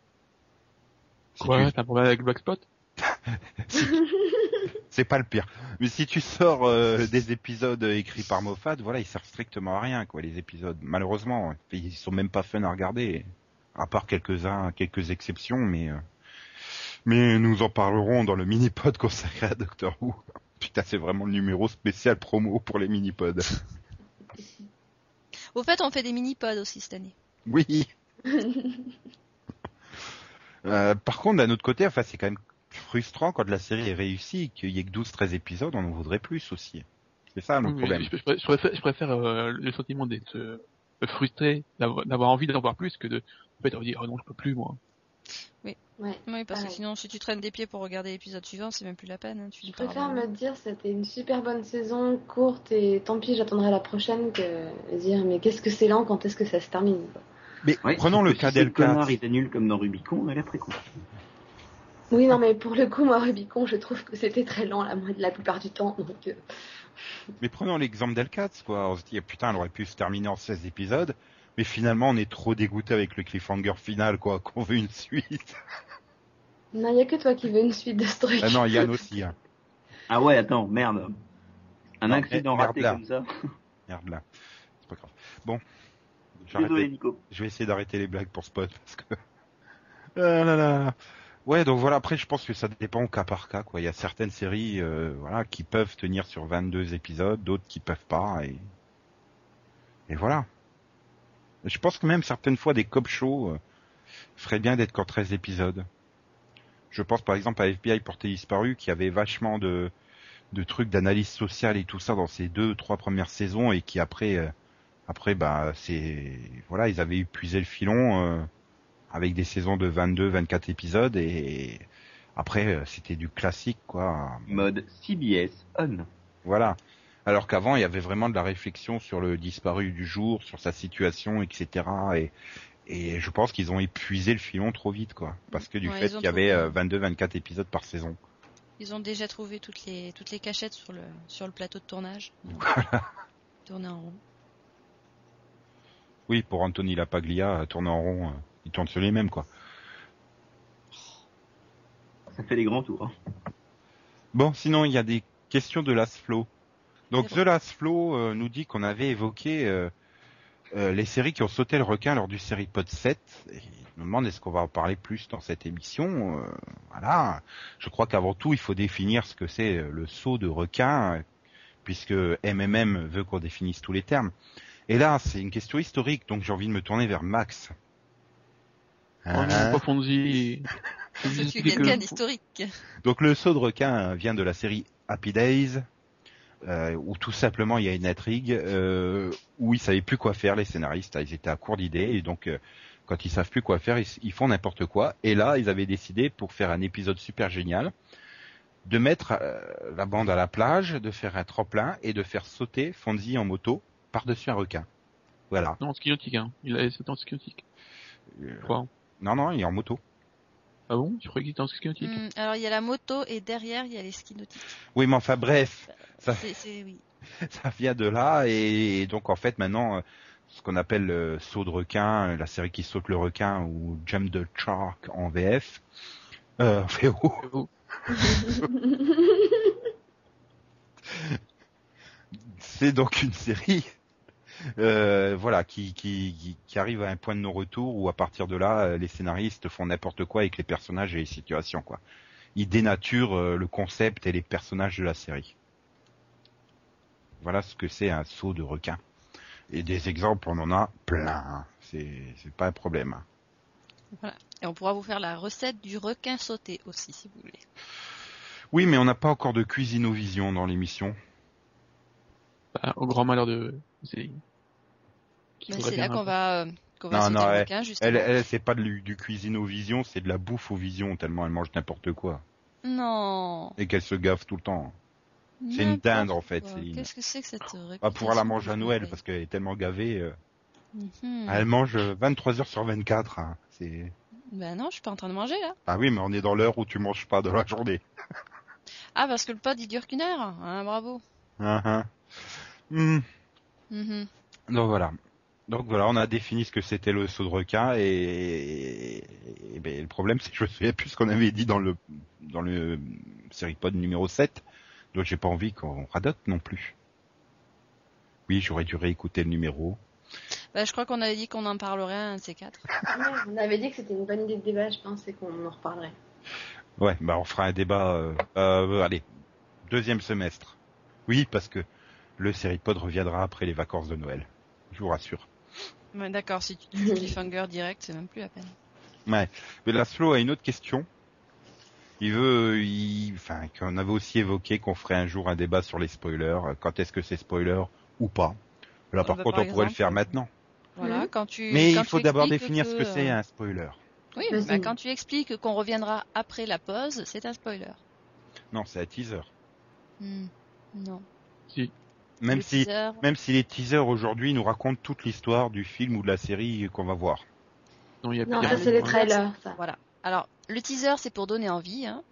si Quoi, tu- t'as un problème avec Black Spot? C'est pas le pire. Mais si tu sors euh, des épisodes écrits par Moffat, voilà, ils servent strictement à rien, quoi, les épisodes. Malheureusement, ils sont même pas fun à regarder, à part quelques-uns, quelques exceptions, mais euh, mais nous en parlerons dans le mini-pod consacré à Doctor Who. Putain, c'est vraiment le numéro spécial promo pour les mini-pods. Au fait, on fait des mini-pods aussi cette année. Oui. Euh, par contre, d'un autre côté, enfin, c'est quand même frustrant quand la série est réussie, qu'il y ait que 12-13 épisodes, on en voudrait plus aussi. C'est ça le Oui, problème. Je, je préfère, je préfère, je préfère, euh, le sentiment d'être euh, frustré, d'avoir envie d'en voir plus que de, en fait, de dire, oh non, je peux plus, moi. Ouais. Oui, parce que sinon, si tu traînes des pieds pour regarder l'épisode suivant, c'est même plus la peine. hein. Tu Je préfère me dire c'était une super bonne saison, courte et tant pis j'attendrai la prochaine que dire mais qu'est-ce que c'est lent, quand est-ce que ça se termine quoi. Mais Ouais, prenons le cas ce connard d'El4. était nul comme dans Rubicon, elle est très cool. Oui non mais pour le coup moi Rubicon je trouve que c'était très lent la, la plupart du temps donc euh, Mais prenons l'exemple d'El4, quoi. On se dit, ah, putain, elle aurait pu se terminer en 16 épisodes. Mais finalement, on est trop dégoûté avec le cliffhanger final, quoi, qu'on veut une suite. non il y a que toi qui veux une suite de ce truc. ah non, Yann aussi, hein. Ah ouais, attends, merde. Un Non, accident merde raté là. comme ça. Merde, là. C'est pas grave. Bon. Désolé Nico. Je vais essayer d'arrêter les blagues pour Spot parce que. Ah là là. Ouais, donc voilà. Après, je pense que ça dépend au cas par cas, quoi. Il y a certaines séries, euh, voilà, qui peuvent tenir sur 22 épisodes, d'autres qui peuvent pas, et et voilà. Je pense que même certaines fois des cop shows, euh, ferait bien d'être qu'en 13 épisodes. Je pense par exemple à FBI Porté Disparu qui avait vachement de, de trucs d'analyse sociale et tout ça dans ces deux, trois premières saisons et qui après, euh, après bah c'est, voilà, ils avaient épuisé le filon euh, avec des saisons de 22, 24 épisodes et après euh, c'était du classique quoi. Mode CBS on. Voilà. Alors qu'avant, il y avait vraiment de la réflexion sur le disparu du jour, sur sa situation, etc. Et, et je pense qu'ils ont épuisé le filon trop vite, quoi. Parce que du Ouais, fait qu'il y avait trouvé. euh, 22-24 épisodes par saison. Ils ont déjà trouvé toutes les toutes les cachettes sur le sur le plateau de tournage. Tourner en rond. Oui, pour Anthony Lapaglia, euh, tourner en rond, euh, il tourne sur les mêmes, quoi. Ça fait des grands tours. hein. Bon, sinon, il y a des questions de Last Flow. Donc, The Last Flow euh, nous dit qu'on avait évoqué euh, euh, les séries qui ont sauté le requin lors du série Pod 7. Et il nous demande est-ce qu'on va en parler plus dans cette émission. Euh, voilà. Je crois qu'avant tout, il faut définir ce que c'est le saut de requin, puisque MMM veut qu'on définisse tous les termes. Et là, c'est une question historique, donc j'ai envie de me tourner vers Max. Oh non, Hein pas Fonzie. Faut Je suis quelqu'un d'historique. Donc le saut de requin vient de la série Happy Days, euh, où tout simplement il y a une intrigue euh, où ils savaient plus quoi faire les scénaristes, ils étaient à court d'idées et donc euh, quand ils savent plus quoi faire, ils, ils font n'importe quoi. Et là, ils avaient décidé pour faire un épisode super génial de mettre euh, la bande à la plage, de faire un tremplin et de faire sauter Fonzie en moto par-dessus un requin. Voilà. Non, en ski nautique, hein. Il a sauté en ski nautique. Euh, Je crois. Non, non, il est en moto. Ah bon? Tu croyais qu'il était en ski nautique? Hmm, alors il y a la moto et derrière il y a les skis nautiques. Oui, mais enfin bref, ça, oui. ça vient de là et, donc en fait maintenant euh, ce qu'on appelle le saut de requin, euh, la série qui saute le requin ou Jump the Shark en VF, euh, en VO, c'est donc une série euh, voilà qui, qui, qui, qui arrive à un point de non-retour où à partir de là euh, les scénaristes font n'importe quoi avec les personnages et les situations quoi. Ils dénaturent euh, le concept et les personnages de la série. Voilà ce que c'est un saut de requin. Et des exemples, on en a plein. hein. C'est c'est pas un problème. hein. Et on pourra vous faire la recette du requin sauté aussi si vous voulez. Oui, mais on n'a pas encore de cuisinovision dans l'émission. Bah, au grand malheur de Céline. C'est là qu'on va euh, qu'on va Non, sauter non, le elle-. Elle, elle c'est pas du, du cuisinovision, c'est de la bouffe aux visions, tellement elle mange n'importe quoi. Non. Et qu'elle se gaffe tout le temps. C'est une dinde, en fait, N'importe quoi. Céline. Qu'est-ce que c'est que cette On va pouvoir la manger à Noël parce qu'elle est tellement gavée. euh, Mhm. Elle mange 23 heures sur 24. hein. C'est Ben non, je suis pas en train de manger là. Ah oui, mais on est dans l'heure où tu manges pas de la journée. Ah parce que le pod il dure qu'une heure. Hein, bravo. Hein, hein. Hmm. Mhm. Donc voilà. Donc voilà, on a défini ce que c'était le saut de requin et, et ben, le problème c'est que je me souviens plus ce qu'on avait dit dans le dans le série pod numéro 7. Donc j'ai pas envie qu'on radote non plus. Oui, j'aurais dû réécouter le numéro. Ben, je crois qu'on avait dit qu'on en parlerait un de ces quatre. On avait dit que c'était une bonne idée de débat, je pense, et qu'on en reparlerait. Ouais, bah on fera un débat euh, euh, allez, deuxième semestre. Oui, parce que le série pod reviendra après les vacances de Noël. Je vous rassure. Ouais, D'accord, si tu dis cliffhanger direct, c'est même plus la peine. Ouais. Mais Laszlo a une autre question. Il veut, il, enfin, qu'on avait aussi évoqué qu'on ferait un jour un débat sur les spoilers. Quand est-ce que c'est spoiler ou pas? Là, par bah, contre, par on pourrait le faire maintenant. Voilà, Mhm. quand tu. Mais quand il faut tu d'abord expliques définir ce que c'est un spoiler. Oui, bah, quand tu expliques qu'on reviendra après la pause, c'est un spoiler. Non, c'est un teaser. Hmm. Non. Si. Même si, teaser, même si les teasers aujourd'hui nous racontent toute l'histoire du film ou de la série qu'on va voir. Non, il y a Non, ça c'est les le- trailers, ça. Voilà. Alors, le teaser, c'est pour donner envie. Hein.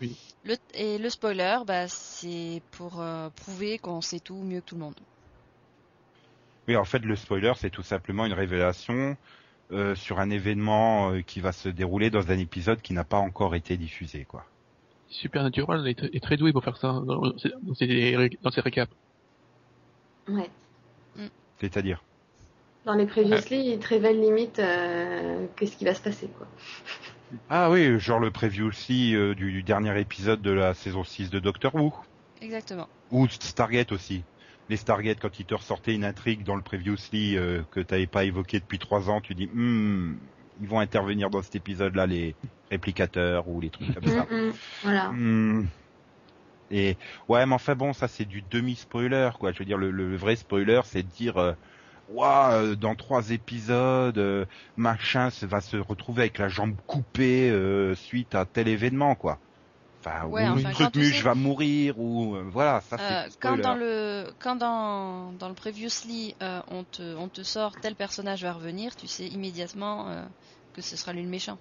Oui. Le, et le spoiler, bah, c'est pour euh, prouver qu'on sait tout mieux que tout le monde. Oui, en fait, le spoiler, c'est tout simplement une révélation euh, sur un événement euh, qui va se dérouler dans un épisode qui n'a pas encore été diffusé, quoi. Supernatural est, est très doué pour faire ça dans, dans ses, dans ses récaps. Ouais. C'est-à-dire. Dans les previously, ils te révèlent limite euh, qu'est-ce qui va se passer, quoi. Ah oui, genre le preview aussi euh, du, du dernier épisode de la saison 6 de Doctor Who. Exactement. Ou Stargate aussi. Les Stargate, quand ils te ressortaient une intrigue dans le previously euh, que t'avais pas évoqué depuis trois ans, tu dis, hmm, ils vont intervenir dans cet épisode-là, les réplicateurs ou les trucs comme ça. Mm, mm, Voilà. Hmm. Et ouais, mais enfin bon, ça c'est du demi-spoiler, quoi. Je veux dire, le, le vrai spoiler, c'est de dire, Ouah, euh, dans trois épisodes, euh, machin se- va se retrouver avec la jambe coupée euh, suite à tel événement, quoi. Enfin, Ouais, ou enfin, truc muche sais- va mourir, ou euh, voilà, ça c'est Euh, du quand dans le quand dans dans le previously euh, on te on te sort tel personnage va revenir, tu sais immédiatement euh, que ce sera lui le méchant.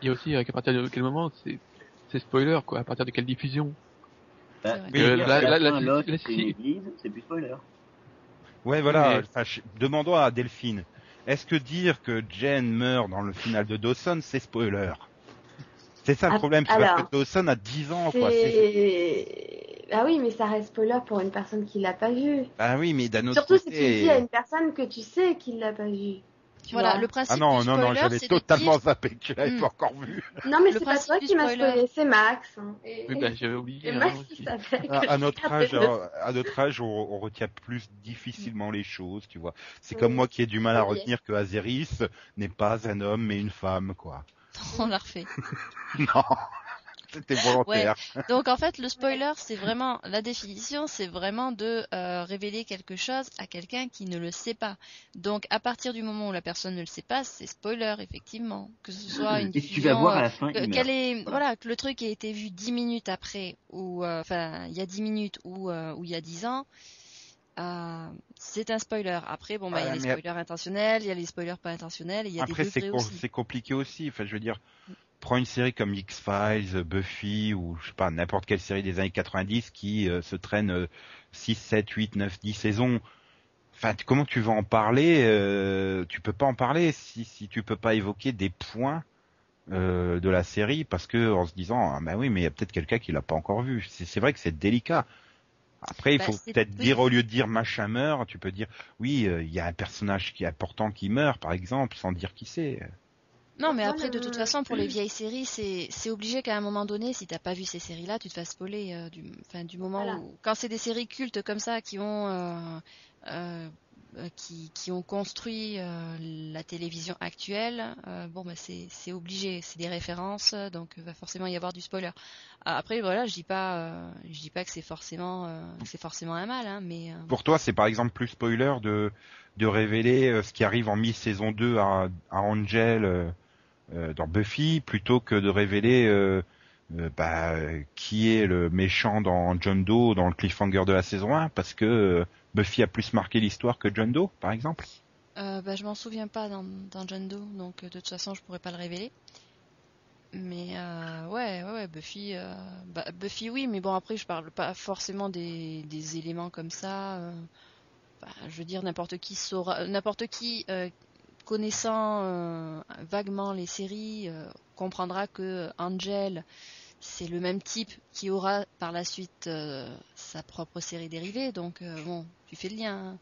Il y a aussi qu'à partir de quel moment c'est c'est spoiler quoi, à partir de quelle diffusion. Bah, Euh, la c'est si- plus spoiler. Ouais, voilà. Mais- Enfin, je- demandons à Delphine. Est-ce que dire que Jen meurt dans le final de Dawson, c'est spoiler? C'est ça le Ah, problème, c'est parce que Dawson a 10 ans, quoi. Ah oui, mais ça reste spoiler pour une personne qui l'a pas vu. Ah oui, mais d'un autre Surtout si côté... tu le dis à une personne que tu sais qu'il l'a pas vu. Tu Voilà, vois. le principe Ah non, du non, spoiler, non, j'avais totalement zappé que tu l'avais Hmm. pas encore vu. Non, mais c'est pas toi qui m'as spoilé, c'est Max. hein. Et, Oui, bah, j'avais oublié. et hein, Max, que À, à notre âge, à notre âge, on, on retient plus difficilement les choses, tu vois. C'est comme moi qui ai du mal à oui. retenir que Azeris n'est pas un homme mais une femme, quoi. On l'a refait. Non, c'était volontaire. Donc en fait, le spoiler, c'est vraiment la définition, c'est vraiment de euh, révéler quelque chose à quelqu'un qui ne le sait pas. Donc à partir du moment où la personne ne le sait pas, c'est spoiler effectivement, que ce soit une Et tu vas voir à la fin, il qu'elle est, Voilà. voilà, que le truc ait été vu dix minutes après, ou euh, enfin il y a dix minutes ou euh, ou il y a dix ans, euh, c'est un spoiler. Après, bon bah il y a les spoilers intentionnels, il y a les spoilers pas intentionnels, il y a Après, des c'est com- c'est compliqué aussi. Enfin, je veux dire, prends une série comme X-Files, Buffy, ou je sais pas, n'importe quelle série des années 90 qui euh, se traîne euh, 6, 7, 8, 9, 10 saisons. Enfin, comment tu vas en parler euh, Tu peux pas en parler si, si tu peux pas évoquer des points euh, de la série parce que en se disant ah, bah oui mais il y a peut-être quelqu'un qui l'a pas encore vu. C'est vrai que c'est délicat. Après il Bah, faut peut-être oui. dire au lieu de dire machin meurt, tu peux dire oui euh, il y a un personnage qui est important qui meurt par exemple sans dire qui c'est. Non, mais après, de toute façon, pour les vieilles séries, c'est c'est obligé qu'à un moment donné, si t'as pas vu ces séries-là, tu te fasses spoiler euh, du, moment Voilà. où, quand c'est des séries cultes comme ça qui ont, euh, euh, qui, qui ont construit euh, la télévision actuelle, euh, bon, bah, c'est c'est obligé, c'est des références, donc il va forcément y avoir du spoiler. Après, voilà, je dis pas, euh, je dis pas que c'est forcément, euh, c'est forcément un mal, hein, mais euh, Pour toi c'est par exemple plus spoiler de de révéler euh, ce qui arrive en mi-saison 2 à, à Angel dans Buffy plutôt que de révéler euh, euh, bah, euh, qui est le méchant dans John Doe dans le cliffhanger de la saison 1 parce que euh, Buffy a plus marqué l'histoire que John Doe par exemple. Euh, bah, je m'en souviens pas dans, John Doe, donc euh, de toute façon je pourrais pas le révéler. Mais euh, ouais, ouais, ouais, Buffy, euh, bah, Buffy oui, mais bon après je parle pas forcément des, éléments comme ça. euh, bah, je veux dire n'importe qui saura, n'importe qui euh, connaissant euh, vaguement les séries euh, comprendra que Angel c'est le même type qui aura par la suite euh, sa propre série dérivée, donc euh, bon, tu fais le lien. hein.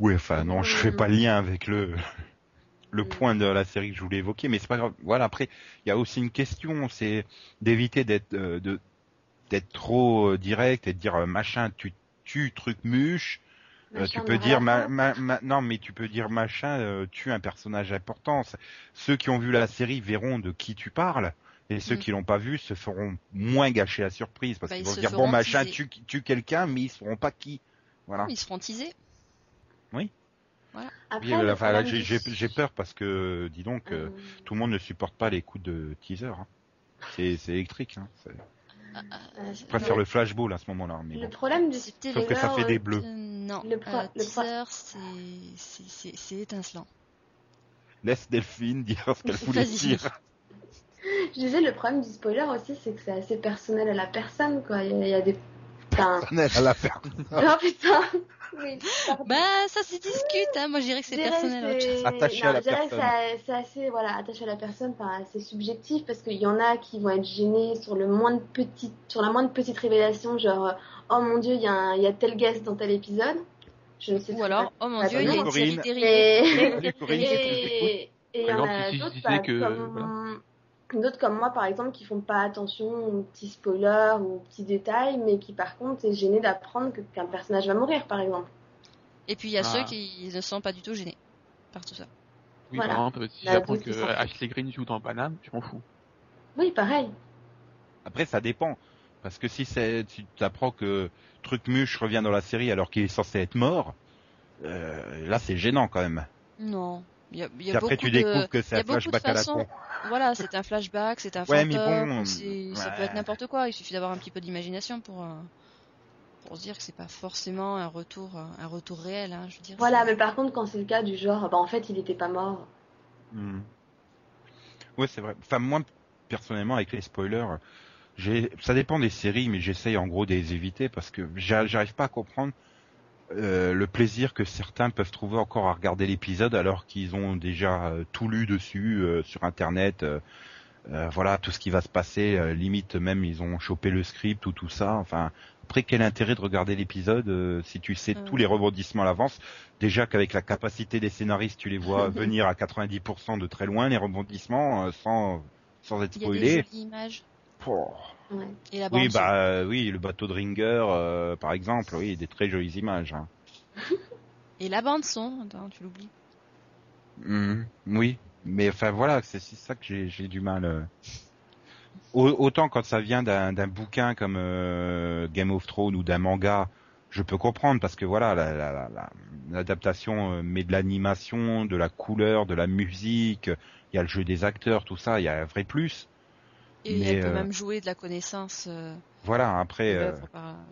Oui, enfin non, je fais pas le lien avec le le point de la série que je voulais évoquer, mais c'est pas grave. Voilà, après, il y a aussi une question, c'est d'éviter d'être euh, de d'être trop direct et de dire machin, tu tues truc muche. Euh, tu peux dire ma, ma- ma- non, mais tu peux dire machin euh, tue un personnage important. Ceux qui ont vu la série verront de qui tu parles. Et ceux Mm. qui l'ont pas vu se feront moins gâcher la surprise parce Bah, qu'ils ils vont se dire bon machin teaser. tue, tue quelqu'un mais ils sauront pas qui. Voilà. Ils seront teasés. Après, Oui, enfin, problème j'ai du- peur parce que, dis donc, euh, Euh, tout le monde ne supporte pas les coups de teaser. Hein. C'est c'est électrique. Hein. Euh, Je préfère le flashball à ce moment-là. Mais Le bon. problème du Sauf que ça fait des bleus. Euh, non, Le pro- euh, le pro- teaser, c'est- c'est c'est- c'est étincelant. Laisse Delphine dire ce qu'elle voulait dire. Je disais, le problème du spoiler aussi, c'est que c'est assez personnel à la personne, quoi. Il y a, il y a des. La faire. Oh putain Oui, pardon. Bah, ça se discute, hein. Moi, je dirais que c'est personnel. que autre chose. c'est- Attaché non, à la personne. c'est- assez, voilà, attaché à la personne, enfin, c'est subjectif parce qu'il y en a qui vont être gênés sur le moindre petite, sur la moindre petite révélation, genre, oh mon dieu, il y, a un- il y a tel guest dans tel épisode. Je ne sais Ou pas. alors, oh mon dieu, il y a une série dérivée. Et, il y en d'autres, comme, d'autres comme moi, par exemple, qui font pas attention aux petits spoilers ou aux petits détails, mais qui par contre est gêné d'apprendre que- qu'un personnage va mourir, par exemple. Et puis, il y a Ah. ceux qui ne sont pas du tout gênés par tout ça. Oui, Voilà. par exemple, si j'apprends que. Ashley Green joue dans Paname, je m'en fous. Oui, pareil. Après, ça dépend. Parce que si c'est, si tu apprends que Trucmuche revient dans la série alors qu'il est censé être mort, euh, là c'est gênant quand même. Non. Il y a, il y Puis a après beaucoup tu de... découvres que c'est un flashback à la con. Voilà, c'est un flashback, c'est un Ouais, fantôme, bon, ça peut être n'importe quoi. Il suffit d'avoir un petit peu d'imagination pour euh, pour se dire que c'est pas forcément un retour un retour réel. Hein, je veux dire. Voilà, mais par contre, quand c'est le cas du genre, bah en fait, il était pas mort. Hmm. Ouais, c'est vrai. Enfin, moi, personnellement, avec les spoilers, j'ai, ça dépend des séries, mais j'essaye en gros de les éviter parce que j'a- j'arrive pas à comprendre euh, le plaisir que certains peuvent trouver encore à regarder l'épisode alors qu'ils ont déjà euh, tout lu dessus euh, sur Internet. voilà, tout ce qui va se passer. limite, même ils ont chopé le script ou tout ça. Enfin, après, quel intérêt de regarder l'épisode euh, si tu sais Euh. tous les rebondissements à l'avance? Déjà qu'avec la capacité des scénaristes, tu les vois venir à 90% de très loin, les rebondissements, euh, sans, sans être Il y a des spoilés. jolies images. Ouais. Et la bande Oui, bah euh, oui, le bateau de Ringer, euh, par exemple, oui, des très jolies images. hein. Et la bande son, attends, tu l'oublies. Mhm, oui, mais enfin voilà, c'est ça que j'ai du mal. euh. Au- Autant quand ça vient d'un d'un bouquin comme euh, Game of Thrones ou d'un manga, je peux comprendre parce que voilà, la- la- la- la- l'adaptation euh, met de l'animation, de la couleur, de la musique, il y a le jeu des acteurs, tout ça, il y a un vrai plus. Et Mais, elle peut euh, même jouer de la connaissance euh, Voilà, après, euh,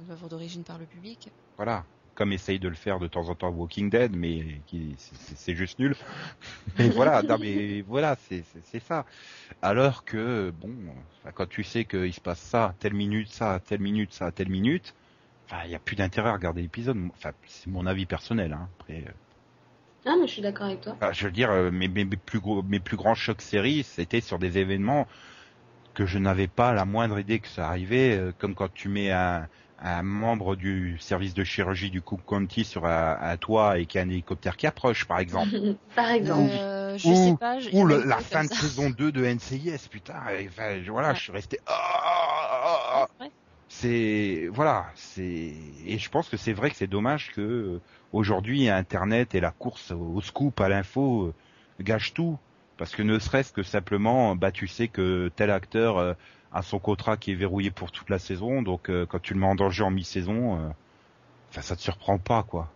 l'œuvre d'origine par le public. voilà, comme essaye de le faire de temps en temps Walking Dead, mais qui c'est- juste nul. Mais voilà, non mais voilà, c'est ça. Alors que bon, quand tu sais qu'il se passe ça, telle minute, ça, telle minute, ça, telle minute, enfin, il y a plus d'intérêt à regarder l'épisode. Enfin, c'est mon avis personnel. Hein. Après, Ah, mais je suis d'accord avec toi. enfin, je veux dire, mes plus gros, mes plus grands chocs séries, c'était sur des événements que je n'avais pas la moindre idée que ça arrivait, euh, comme quand tu mets un, un membre du service de chirurgie du Cook County sur un, un toit et qu'il y a un hélicoptère qui approche, par exemple. Par exemple. Euh, je Ou- sais pas. j'ai Ou le- la fin de ça. saison 2 de NCIS, putain. et, Enfin, voilà, Ouais. je suis resté. Ah, ah, ah. Ouais. C'est voilà, c'est et je pense que c'est vrai que c'est dommage que euh, aujourd'hui Internet et la course au scoop à l'info euh, gâchent tout parce que ne serait-ce que simplement, bah tu sais que tel acteur euh, a son contrat qui est verrouillé pour toute la saison, donc euh, quand tu le mets en danger en mi-saison, euh, enfin ça te surprend pas quoi.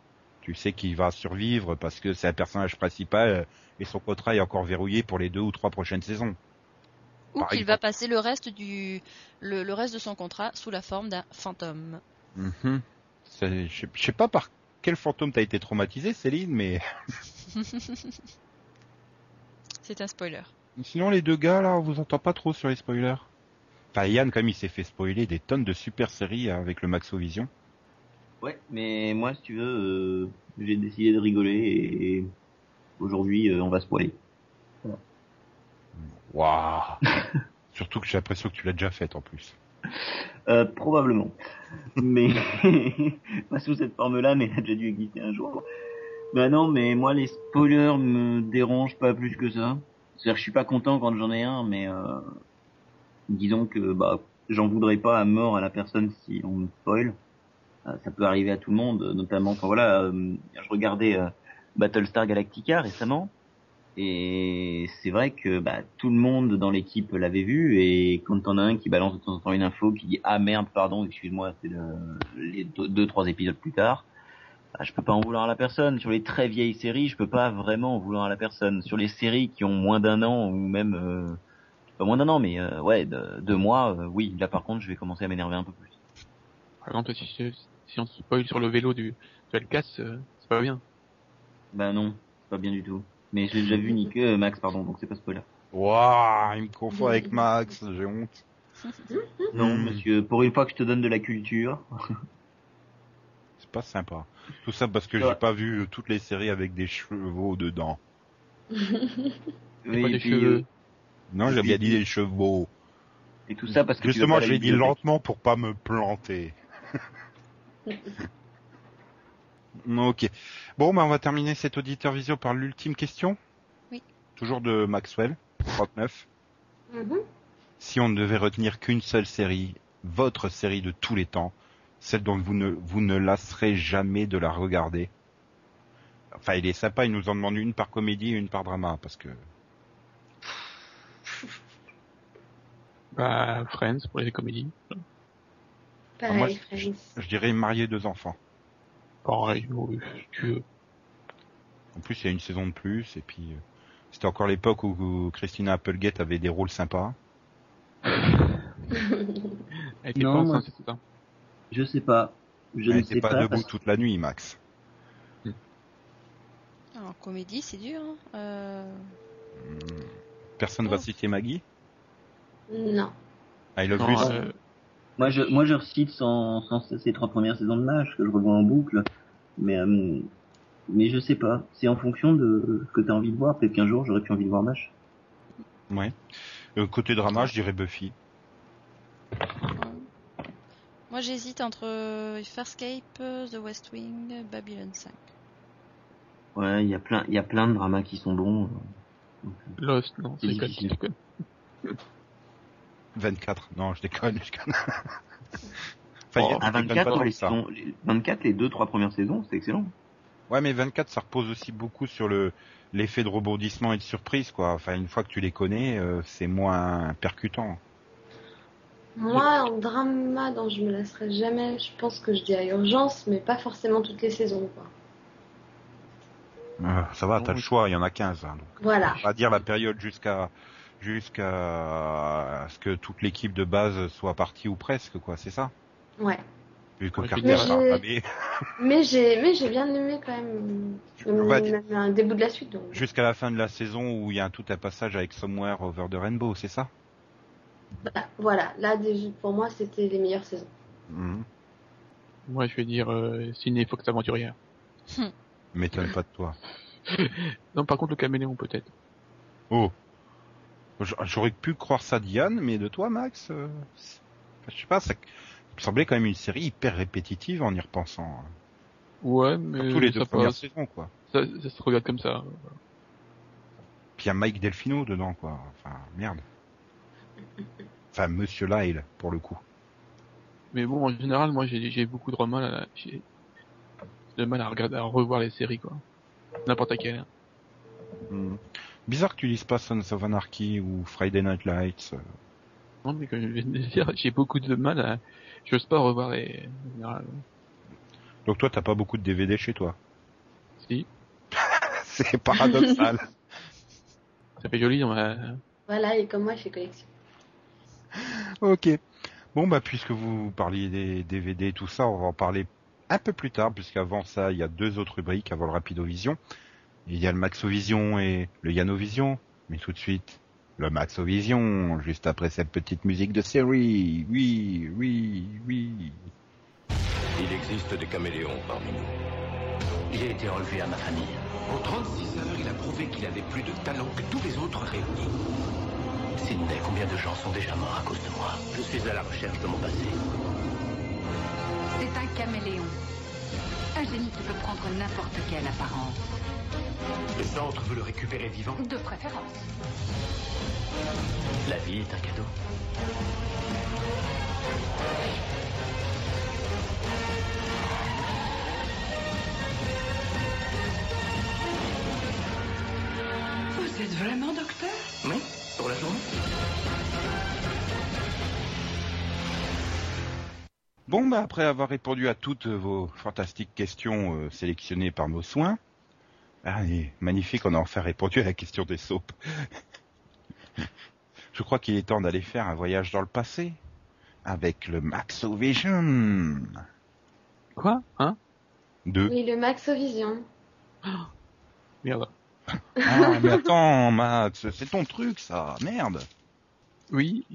Tu sais qu'il va survivre parce que c'est un personnage principal et son contrat est encore verrouillé pour les deux ou trois prochaines saisons. Ou qu'il va passer le reste du le, le reste de son contrat sous la forme d'un fantôme. Sais- je sais pas par quel fantôme t'as été traumatisé, Céline, mais C'est un spoiler. sinon les deux gars là, on vous entend pas trop sur les spoilers. Enfin, Yann, comme il s'est fait spoiler des tonnes de super séries hein, avec le Maxovision. Ouais, mais moi, si tu veux, euh, j'ai décidé de rigoler et aujourd'hui, euh, on va se poiler. Waouh Surtout que j'ai l'impression que tu l'as déjà faite en plus. Euh, probablement. mais pas sous cette forme-là, mais elle a déjà dû exister un jour. Bah non, mais moi les spoilers me dérangent pas plus que ça. C'est-à-dire que je suis pas content quand j'en ai un, mais euh, disons que bah j'en voudrais pas à mort à la personne si on me spoil. Euh, ça peut arriver à tout le monde, notamment quand voilà, euh, je regardais euh, Battlestar Galactica récemment. Et c'est vrai que bah, tout le monde dans l'équipe l'avait vu et quand t'en as un qui balance de temps en temps une info qui dit ah merde pardon excuse-moi c'est le, les deux, deux trois épisodes plus tard bah, je peux pas en vouloir à la personne. Sur les très vieilles séries je peux pas vraiment en vouloir à la personne. Sur les séries qui ont moins d'un an ou même euh, pas moins d'un an mais euh, ouais de- deux mois euh, oui. Là par contre je vais commencer à m'énerver un peu plus. Par exemple, si, si on spoil sur le vélo du, du Hellcast, euh, c'est pas bien. bah non c'est pas bien du tout. Mais j'ai déjà vu Nick euh, Max pardon donc c'est pas spoiler. Waouh, il me confond avec Max, j'ai honte. non monsieur pour une fois que je te donne de la culture pas sympa. Tout ça parce que Ouais. j'ai pas vu toutes les séries avec des chevaux dedans. oui, pas et des puis, cheveux. euh, Non, j'ai bien dit des chevaux. et tout ça parce que Justement, l'ai dit lentement pour pas me planter. ok. Bon, bah, on va terminer cet auditeur visio par l'ultime question. Oui. Toujours de Maxwell, 39. Mhm. Si on ne devait retenir qu'une seule série, votre série de tous les temps, celle dont vous ne, vous ne lasserez jamais de la regarder, Enfin, il est sympa, il nous en demande une par comédie et une par drama, parce que... Bah, Friends pour les comédies. Pareil, moi, Friends. Je dirais marier deux enfants. Pareil, oui, si tu veux. En plus, il y a une saison de plus, et puis... euh, C'était encore l'époque où, où Christina Applegate avait des rôles sympas. Elle était Non, pas moi- enceinte, c'est ça. Je sais pas. Je Elle ne n'était sais pas, pas. debout parce- toute la nuit, Max. En comédie, c'est dur. Hein. Euh, Hmm. Personne va Oh. citer Maggie? Non. I Love Non, Lucy. euh, Moi, je, moi, je recite sans, sans ces trois premières saisons de Mage que je revois en boucle. Mais, euh, mais je sais pas. C'est en fonction de ce que t'as envie de voir. Peut-être qu'un jour, j'aurais plus envie de voir Mage. Ouais. Euh, côté drama, je dirais Buffy. Moi, j'hésite entre euh, Farscape, euh, The West Wing, Babylon 5. Ouais, il y a plein, il y a plein de dramas qui sont bons. Lost, non, C'est c'est pas difficile. tu déconnes. 24. Non, je déconne, je déconne. enfin, il y a- à je déconne 24, pas ouais, tant les, que ça. saisons- les 24, les deux, trois premières saisons, c'est excellent. Ouais, mais 24, ça repose aussi beaucoup sur le l'effet de rebondissement et de surprise, quoi. Enfin, une fois que tu les connais, euh, c'est moins percutant. Moi, un drama dont je me lasserai jamais, je pense que je dis à urgence, mais pas forcément toutes les saisons, quoi. Euh, ça va, t'as le choix, il y en a 15. hein, donc. Voilà. On va dire la période jusqu'à jusqu'à ce que toute l'équipe de base soit partie ou presque, quoi. C'est ça? Ouais. Vu que Ouais, Carter mais a j'ai- ramé Mais j'ai, mais j'ai bien aimé quand même, un début de la suite, donc. jusqu'à la fin de la saison où il y a un, tout un passage avec Somewhere Over the Rainbow, c'est ça? Bah, voilà. Là, pour moi, c'était les meilleures saisons. Mhm. Moi, je vais dire euh, Ciné Fox Aventurière. M'étonne pas de toi. Non, par contre, le caméléon, peut-être. Oh J'aurais pu croire ça Diane, mais de toi, Max euh, Je sais pas, ça me semblait quand même une série hyper répétitive en y repensant. Ouais, mais Tous les deux ça, premières passe. saisons, quoi. Ça, ça se regarde comme ça. Puis il y a Mike Delfino dedans, quoi. Enfin, merde. Enfin, Monsieur Lyle, pour le coup. Mais bon, en général, moi, j'ai beaucoup de mal à, j'ai de mal à regarder, à revoir les séries, quoi. N'importe laquelle. Mhm. Bizarre que tu lises pas Sons of Anarchy ou Friday Night Lights. euh. Non, mais comme je viens de le dire, j'ai beaucoup de mal à, j'ose pas revoir les, en général. Donc toi, t'as pas beaucoup de DVD chez toi? Si. C'est paradoxal. Ça fait joli dans ma, Voilà, et comme moi, je fais collection. Ok. Bon, bah, puisque vous parliez des DVD et tout ça, on va en parler un peu plus tard, puisqu'avant ça, il y a deux autres rubriques avant le Rapidovision. Il y a le Maxovision et le Yanovision. Mais tout de suite, le Maxovision, juste après cette petite musique de série. Oui, oui, oui. Il existe des caméléons parmi nous. Il a été enlevé à ma famille. En 36 heures, il a prouvé qu'il avait plus de talent que tous les autres réunis. Sidney, combien de gens sont déjà morts à cause de moi Je suis à la recherche de mon passé. C'est un caméléon. Un génie qui peut prendre n'importe quelle apparence. Le centre veut le récupérer vivant. De préférence. La vie est un cadeau. Vous êtes vraiment docteur? Oui, pour la journée. Bon, bah, après avoir répondu à toutes vos fantastiques questions euh, sélectionnées par nos soins, allez, magnifique, on a enfin répondu à la question des soaps. Je crois qu'il est temps d'aller faire un voyage dans le passé avec le Maxovision quoi? Hein? 2. Oui, le Maxovision. Merde. Ah, mais attends, Max, c'est ton truc, ça. Merde. Oui.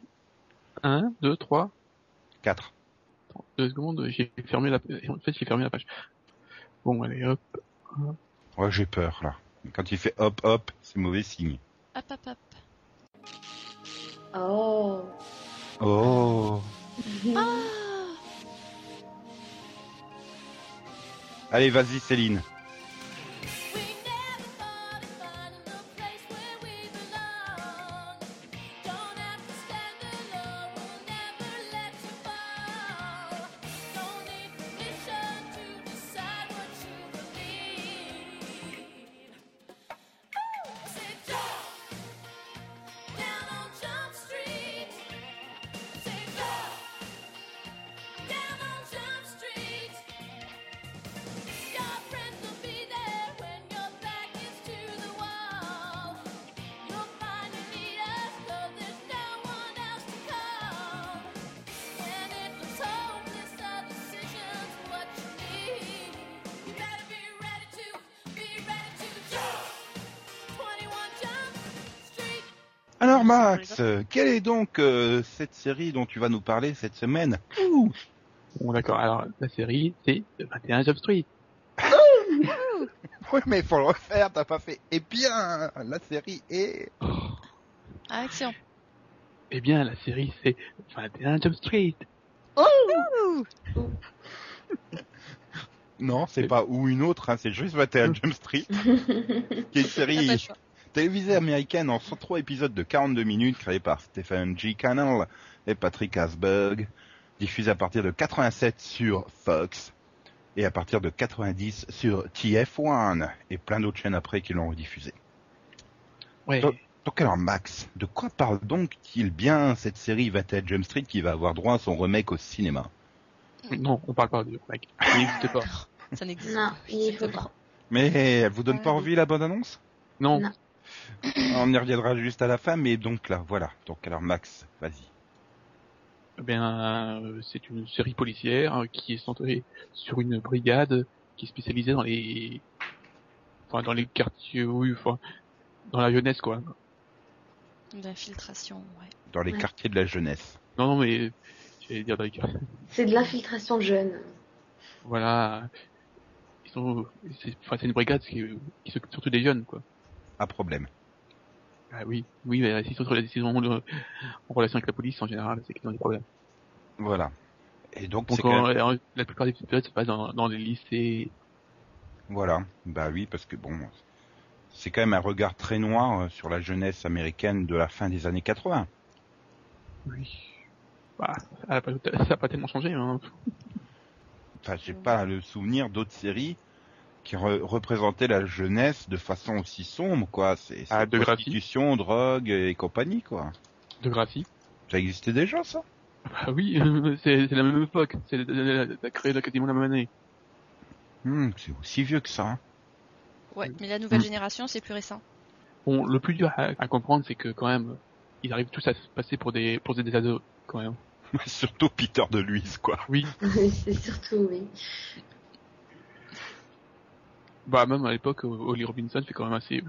Un, deux, trois. 4. Attends, Deux secondes, j'ai fermé la, en fait, j'ai fermé la page. Bon, allez, hop. Ouais, j'ai peur, là. Quand il fait hop hop, c'est mauvais signe. Hop, hop, hop. Oh. Oh. Ah Allez, vas-y, Céline. Alors Max, quelle est donc euh, cette série dont tu vas nous parler cette semaine Bon, d'accord. Alors, la série, c'est 21 Jump Street. Oui, mais faut le refaire, t'as pas fait. Eh bien, la série est... Action. Eh bien, la série, c'est 21 Jump Street. Non, c'est pas ou une autre, hein, c'est juste 21 Jump Street, qui est une série choix. Télévisée américaine en 103 épisodes de 42 minutes, créée par Stephen G. Cannell et Patrick Asberg, diffusée à partir de 87 sur Fox, et à partir de 90 sur TF1, et plein d'autres chaînes après qui l'ont rediffusée. Ouais. Donc- Donc alors Max, de quoi parle donc-il bien cette série 21 Jump Street qui va avoir droit à son remake au cinéma? Non, on parle pas du mec. Il n'existe pas. Ça n'existe Non, pas. il faut pas. Mais elle vous donne pas oui. envie la bonne annonce? Non. Non. On y reviendra juste à la fin, mais donc là, voilà. Donc alors Max, vas-y. Eh bien, euh, c'est une série policière euh, qui est centrée sur une brigade qui est spécialisée dans les, enfin, dans les quartiers, oui, enfin, dans la jeunesse, quoi. L'infiltration, ouais. Dans les Ouais. quartiers de la jeunesse. Non, non, mais, j'allais dire dans les quartiers. C'est de l'infiltration jeune. Voilà. Ils sont, c'est, enfin, c'est une brigade qui, qui s'occupe surtout des jeunes, quoi. Problème. Ah oui, oui, mais sont, sur la- s'ils sont en relation avec la police, en général, c'est qu'ils ont des problèmes. Voilà. Et donc, c'est Donc, même- la plupart des épisodes se passent dans, dans les lycées. Voilà. Bah oui, parce que bon, c'est quand même un regard très noir euh, sur la jeunesse américaine de la fin des années 80. Oui. Bah, ça a pas, ça a pas tellement changé, hein. Enfin, j'ai pas le souvenir d'autres séries qui re- représentaient la jeunesse de façon aussi sombre, quoi. C'est, Ah, de prostitution, drogue et compagnie, quoi. De Gracie. Ça existait déjà, ça? Bah oui, c'est, la même époque. C'est la créé quasiment la même année. Hmm, C'est aussi vieux que ça. hein. Ouais, mais la nouvelle Mm. génération, c'est plus récent. Bon, le plus dur à, à comprendre, c'est que quand même, ils arrivent tous à se passer pour des, pour des ados, quand même. Surtout Peter de Luise, quoi. Oui, c'est surtout, oui. Bah, même à l'époque, Holly Robinson fait quand même assez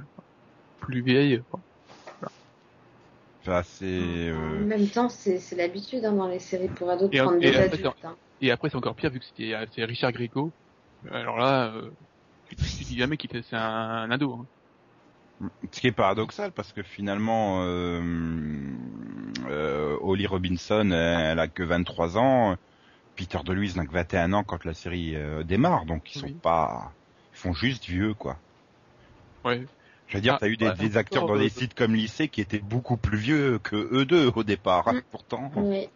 plus vieille. Enfin, c'est... En euh, même temps, c'est c'est l'habitude hein, dans les séries pour ados de Et- prendre et des après, adultes. hein. Et après, c'est encore pire vu que c'était, c'est Richard Grieco. Alors là, euh, tu, tu dis jamais qu'il était, c'est un, un ado. Hein. Ce qui est paradoxal parce que finalement, euh, euh, Holly Robinson, elle a que 23 ans, Peter DeLuise n'a que 21 ans quand la série euh, démarre, donc ils sont Oui. pas, ils font juste vieux quoi. Ouais. Je veux dire, Ah, t'as eu des, ouais. des acteurs dans des euh, sites comme lycée qui étaient beaucoup plus vieux que eux deux au départ. Mm. Pourtant, Oui.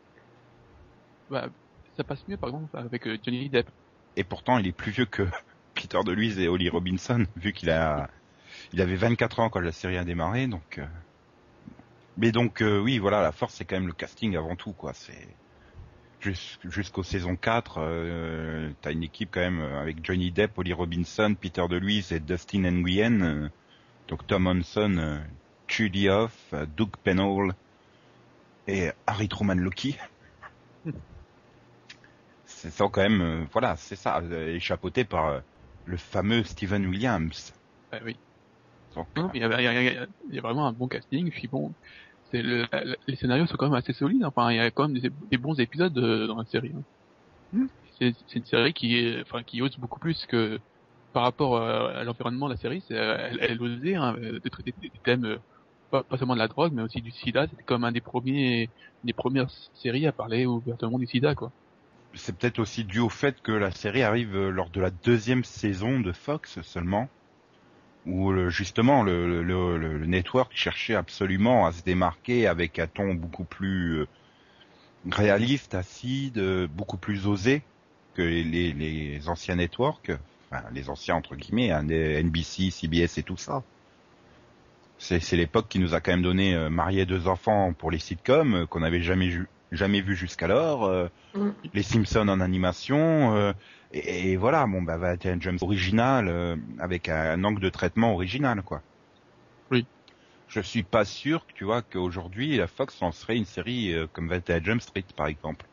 Bah, ça passe mieux, par exemple, avec euh, Johnny Depp. et pourtant, il est plus vieux que Peter DeLuise et Holly Robinson, vu qu'il a, il avait 24 ans quand la série a démarré, donc. euh, Mais donc, euh, oui, voilà, la force c'est quand même le casting avant tout, quoi. C'est jusqu'aux saisons 4, euh, t'as une équipe quand même euh, avec Johnny Depp, Holly Robinson, Peter DeLuise et Dustin Nguyen, euh, donc Tom Hanson, euh, Judy Hoff, euh, Doug Penhall et Harry Truman Loki. c'est ça quand même, voilà, c'est ça, échapeauté par le fameux Steven Williams. Oui. Donc, Non, il y, a, il, y a, il y vraiment un bon casting. Puis bon, le, la- les scénarios sont quand même assez solides. Enfin, il y a quand même des, des bons épisodes euh, dans la série. hein. Hmm. C'est une série qui est, enfin, qui ose beaucoup plus que par rapport euh, à l'environnement de la série. Euh, elle, elle osait hein, de traiter des thèmes, euh, pas, pas seulement de la drogue, mais aussi du SIDA. C'était comme un des premiers, des premières séries à parler ouvertement du SIDA, quoi. c'est peut-être aussi dû au fait que la série arrive euh, lors de la deuxième saison de Fox seulement, où le- justement le, le, le- le network cherchait absolument à se démarquer avec un ton beaucoup plus euh, réaliste, acide, euh, beaucoup plus osé que les, anciens networks, enfin les anciens entre guillemets, hein, NBC, CBS et tout ça. C'est l'époque qui nous a quand même donné euh, Marié deux enfants pour les sitcoms euh, qu'on n'avait jamais jamais vu jusqu'alors. euh, Mm. les Simpsons en animation euh, et, et voilà bon bah 21 Jump original euh, avec un, angle de traitement original quoi. Oui. Je suis pas sûr que tu vois qu'aujourd'hui la Fox en serait une série euh, comme 21 Jump Street par exemple.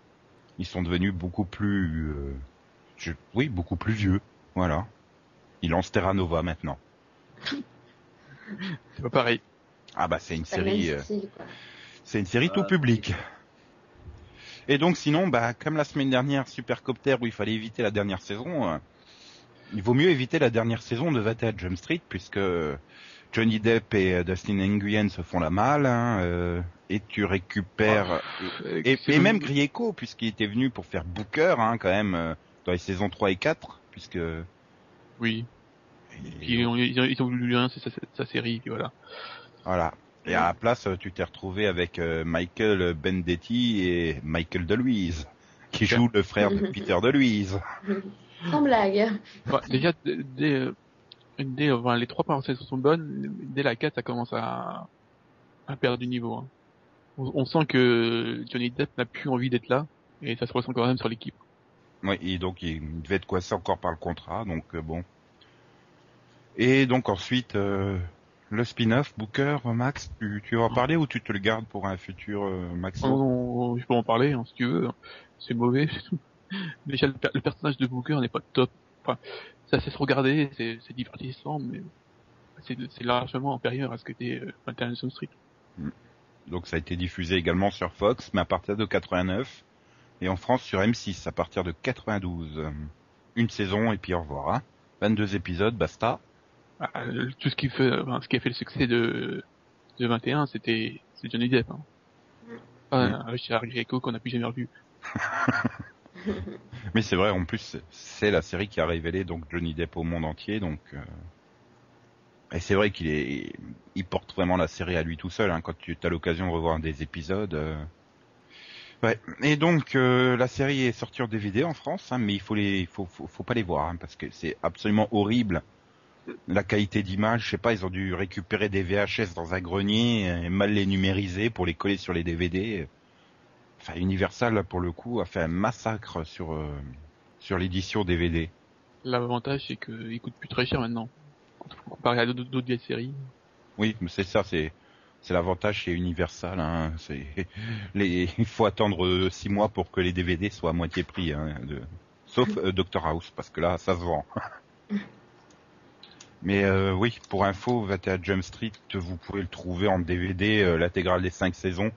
Ils sont devenus beaucoup plus euh, je- oui beaucoup plus vieux voilà. Ils lancent Terra Nova maintenant. C'est pas pareil. Ah bah c'est une série, euh, c'est une série tout Ah, public. Et donc sinon, bah comme la semaine dernière, Supercopter où il fallait éviter la dernière saison, euh, il vaut mieux éviter la dernière saison de 21 Jump Street puisque Johnny Depp et euh, Dustin Nguyen se font la malle, hein, euh, et tu récupères Euh, et, même Grieco puisqu'il était venu pour faire Booker, hein, quand même euh, dans les saisons 3 et 4 puisque Oui. Ils ont, ils ont, ils ont voulu lancer sa, sa, sa série, voilà. Voilà. Et à la place, tu t'es retrouvé avec euh, Michael Bendetti et Michael DeLuise, qui joue le frère de Peter DeLuise. Sans blague. Déjà, dès, dès, euh, dès, enfin, les trois premières saisons sont bonnes, dès la 4, ça commence à, à perdre du niveau. hein. On, on sent que Johnny Depp n'a plus envie d'être là, et ça se ressent quand même sur l'équipe. Oui, et donc il devait être coincé encore par le contrat, donc euh, bon. Et donc ensuite, euh, le spin-off, Booker, Max, tu, tu vas en parler ou tu te le gardes pour un futur euh, Max on- je peux en parler, hein, si tu veux. C'est mauvais. Déjà, le, per- le personnage de Booker n'est pas top. Enfin, ça sait se regarder, c'est divertissant, mais c'est largement inférieur à ce que était euh, 21 Jump Street. Donc ça a été diffusé également sur Fox, mais à partir de 89, et en France sur M6 à partir de 92. Euh, Une saison et puis au revoir. Hein. 22 épisodes, basta. Ah, tout ce qui fait, enfin, ce qui a fait le succès de, de 21, c'était c'est Johnny Depp. Hein. Pas Mm. un Richard Grieco qu'on n'a plus jamais revu. Mais c'est vrai, en plus, c'est la série qui a révélé donc Johnny Depp au monde entier, donc. euh, Et c'est vrai qu'il est, il porte vraiment la série à lui tout seul. Hein, quand tu as l'occasion de revoir des épisodes. euh. Ouais. Et donc euh, la série est sortie en DVD en France, hein, mais il faut les, il faut, faut, faut pas les voir hein, parce que c'est absolument horrible. La qualité d'image, je sais pas, ils ont dû récupérer des VHS dans un grenier et mal les numériser pour les coller sur les DVD. Enfin, Universal, là, pour le coup, a fait un massacre sur euh, sur l'édition DVD. L'avantage, c'est qu'il coûte plus très cher maintenant. Comparé à d'autres vieilles séries. Oui, mais c'est ça, c'est c'est l'avantage chez Universal. Hein, c'est les, il faut attendre euh, six mois pour que les DVD soient à moitié prix, hein, de... sauf euh, Doctor House, parce que là, ça se vend. mais euh, oui, pour info, 21 Jump Street, vous pouvez le trouver en DVD, euh, l'intégrale des cinq saisons,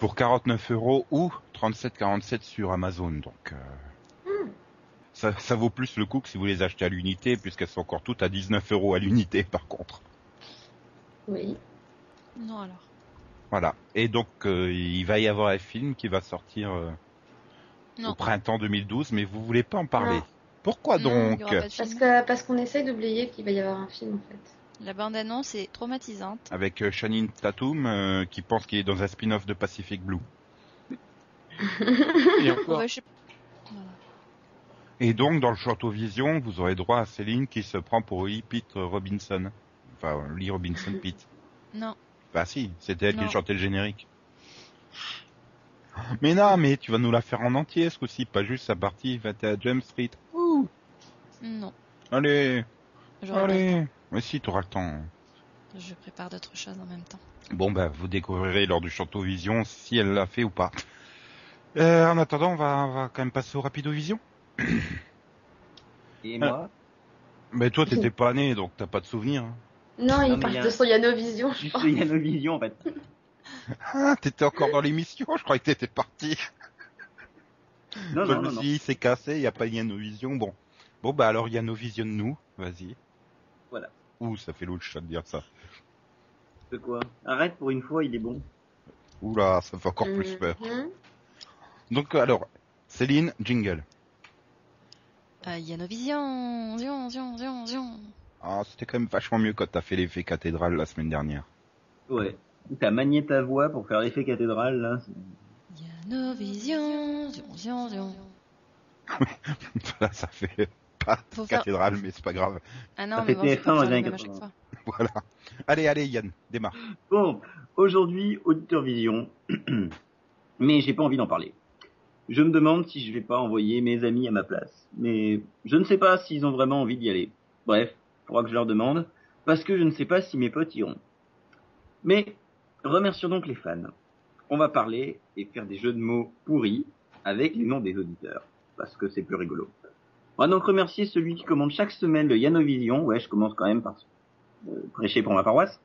pour 49 euros ou 37,47 sur Amazon. Donc euh, ça, ça vaut plus le coup que si vous les achetez à l'unité, puisqu'elles sont encore toutes à 19 euros à l'unité, par contre. Oui. Non alors. Voilà. Et donc euh, il va y avoir un film qui va sortir euh, au printemps 2012, mais vous voulez pas en parler? Non. Pourquoi Non, donc Parce que parce qu'on essaye d'oublier qu'il va y avoir un film en fait. La bande-annonce est traumatisante. Avec euh, Channing Tatum euh, qui pense qu'il est dans un spin-off de Pacific Blue. Et encore, Ouais, je sais- Voilà. Et donc dans le Château Vision, vous aurez droit à Céline qui se prend pour Lee Pete Robinson. Enfin, Lee Robinson Pete. Non. Bah si, c'était elle Non. qui chantait le générique. Mais non, mais tu vas nous la faire en entier ce coup-ci, pas juste sa partie 21 Jump Street. Non. allez, allez. Mais si, t'auras le temps. Je prépare d'autres choses en même temps. Bon, bah, vous découvrirez lors du Château Vision si elle l'a fait ou pas. Euh, en attendant, on va, on va quand même passer au Rapido Vision. Et moi, Mais toi, t'étais pas né, donc t'as pas de souvenir. hein. Non, il mais il y a- de son Yanovision, je pense. Yanovision en fait. Ah, t'étais encore dans l'émission, je croyais que t'étais parti. Non, je non, me non, suis non. dit, c'est cassé, y a pas Yanovision. Bon. Bon, bah alors Yanovision nous, vas-y. Voilà. Ouh, ça fait louche ça de dire ça. De quoi? Arrête pour une fois, il est bon. Oula, ça fait encore plus peur. Mhm. Donc alors, Céline, jingle. Euh, Yanovision, zion, zion, zion, zion. Ah, c'était quand même vachement mieux quand t'as fait l'effet cathédrale la semaine dernière. Ouais. T'as manié ta voix pour faire l'effet cathédrale là. Yanovision, zion, zion, zion. Là, ça fait pas Faut faire- cathédrale, mais c'est pas grave. Ah non, Ça mais bon, je vais TF1 pas dans faire les le même années à chaque 80. fois. Voilà. Allez, allez, Yann, démarre. Bon, aujourd'hui, auditeur vision. Mais j'ai pas envie d'en parler. Je me demande si je vais pas envoyer mes amis à ma place. Mais je ne sais pas s'ils ont vraiment envie d'y aller. Bref, faudra que je leur demande. Parce que je ne sais pas si mes potes iront. Mais, remercions donc les fans. On va parler et faire des jeux de mots pourris avec les noms des auditeurs. Parce que c'est plus rigolo. On va donc remercier celui qui commande chaque semaine le Yanovision. Ouais, je commence quand même par euh, prêcher pour ma paroisse.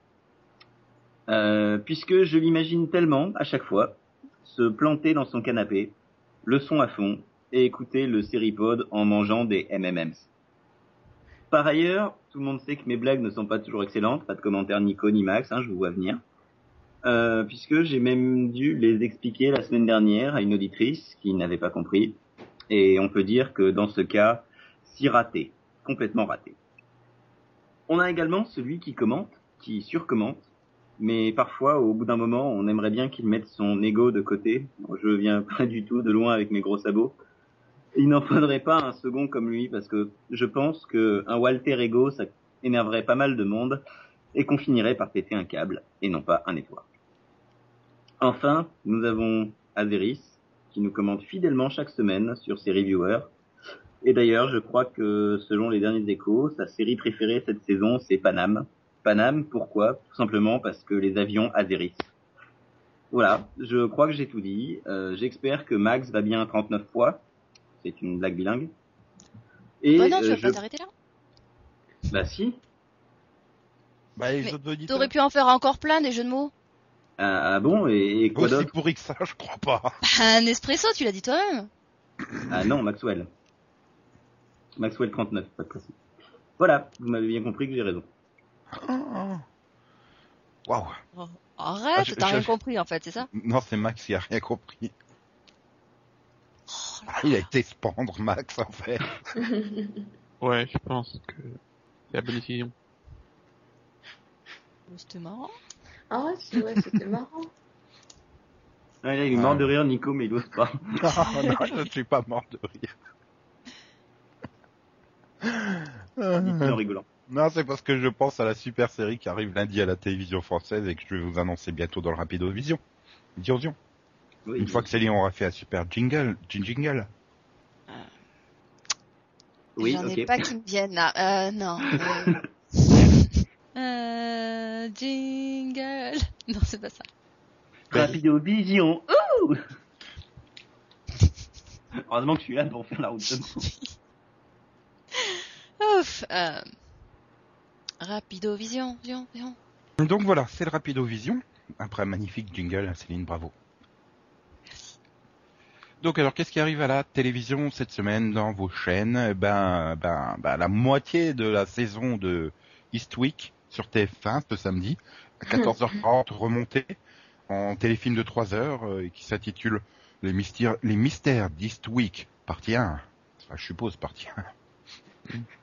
Euh, puisque je l'imagine tellement à chaque fois se planter dans son canapé, le son à fond et écouter le Seripod en mangeant des M&M's. Par ailleurs, tout le monde sait que mes blagues ne sont pas toujours excellentes, pas de commentaires Nico ni Max, hein, je vous vois venir. Euh, puisque j'ai même dû les expliquer la semaine dernière à une auditrice qui n'avait pas compris. Et on peut dire que dans ce cas, si raté, complètement raté. On a également celui qui commente, qui surcommente, mais parfois, au bout d'un moment, on aimerait bien qu'il mette son ego de côté. Je viens pas du tout de loin avec mes gros sabots. Il n'en faudrait pas un second comme lui, parce que je pense que un Walter Ego, ça énerverait pas mal de monde, et qu'on finirait par péter un câble, et non pas un nettoir. Enfin, nous avons Azeris, qui nous commente fidèlement chaque semaine sur ses reviewers. Et d'ailleurs, je crois que selon les derniers échos, sa série préférée cette saison, c'est Panam. Panam, pourquoi? Tout simplement parce que les avions Azeris. Voilà, je crois que j'ai tout dit. Euh, J'espère que Max va bien 39 fois. C'est une blague bilingue. Et Bah non, tu euh, vas je... pas t'arrêter là? Bah si. Bah. T'aurais pu en faire encore plein des jeux de mots. Ah, ah bon Et, et quoi Aussi d'autre pourri que ça, je crois pas. Un espresso, tu l'as dit toi-même. Ah non, Maxwell. Maxwell 39, pas de précis. Voilà, vous m'avez bien compris que j'ai raison. Waouh. Oh, Arrête, Ah, je- t'as je- rien compris en fait, c'est ça Non, c'est Max qui a rien compris. Ah, il a été se pendre, Max, en fait. Ouais, je pense que c'est la bonne décision. Oh, C'était marrant. Ah ouais, c'était marrant. Ah, là, il est mort de rire, Nico, mais il ose pas. non, non, je ne suis pas mort de rire. En rigolant. Non, c'est parce que je pense à la super série qui arrive lundi à la télévision française et que je vais vous annoncer bientôt dans le Rapido Vision. Vision. Oui, Une fois que Céline aura fait un super jingle, jing- jingle. Oui, J'en ai ok. pas qui me viennent là. Euh, non. Euh... jingle. Non, c'est pas ça. Rapido Vision. Ouh Heureusement que je suis là pour faire la route de Ouf. Euh... Rapido vision, vision, vision. Donc voilà, c'est le Rapido Vision. Après un magnifique jingle, hein, Céline, bravo. Donc alors, qu'est-ce qui arrive à la télévision cette semaine dans vos chaînes? Eh Ben, ben, ben, la moitié de la saison de Eastwick sur TF1 ce samedi à 14h30 remontée en téléfilm de 3 heures euh, et qui s'intitule Les mystères, les mystères d'Eastwick, partie 1. Enfin, je suppose partie 1.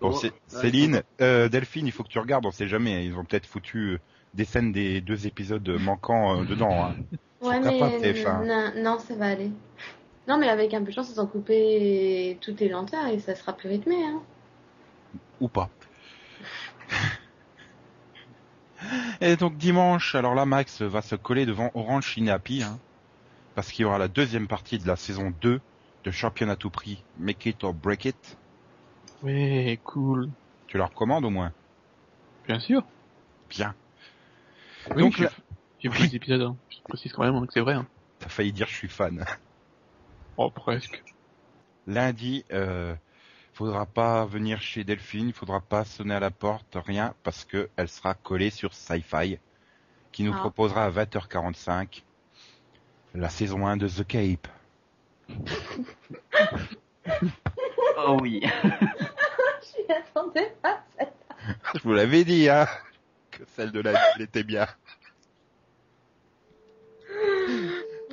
Bon, Oh, Céline, euh, Delphine, il faut que tu regardes, on sait jamais. Ils ont peut-être foutu euh, des scènes des deux épisodes manquants euh, dedans. Hein. Ouais, mais TF1. non, non, ça va aller. Non, mais avec un peu de chance, ils ont coupé toutes les lenteurs et ça sera plus rythmé. Hein. Ou pas. Et donc dimanche, alors là Max va se coller devant Orange Shinapi, hein, parce qu'il y aura la deuxième partie de la saison 2 de Champion à tout prix, Make It or Break It. Ouais, cool. Tu la recommandes au moins? Bien sûr. Bien. Oui, Donc j'ai là- j'ai vu les épisodes, hein. je précise quand même hein, que c'est vrai. Hein. T'as failli dire je suis fan. Oh, presque. Lundi, euh, faudra pas venir chez Delphine, il faudra pas sonner à la porte, rien, parce que elle sera collée sur Sci-Fi, qui nous Ah. proposera à 20h45 la saison 1 de The Cape. Oh oui. Je m'y attendais pas. Je vous l'avais dit, hein, que celle de la elle était bien.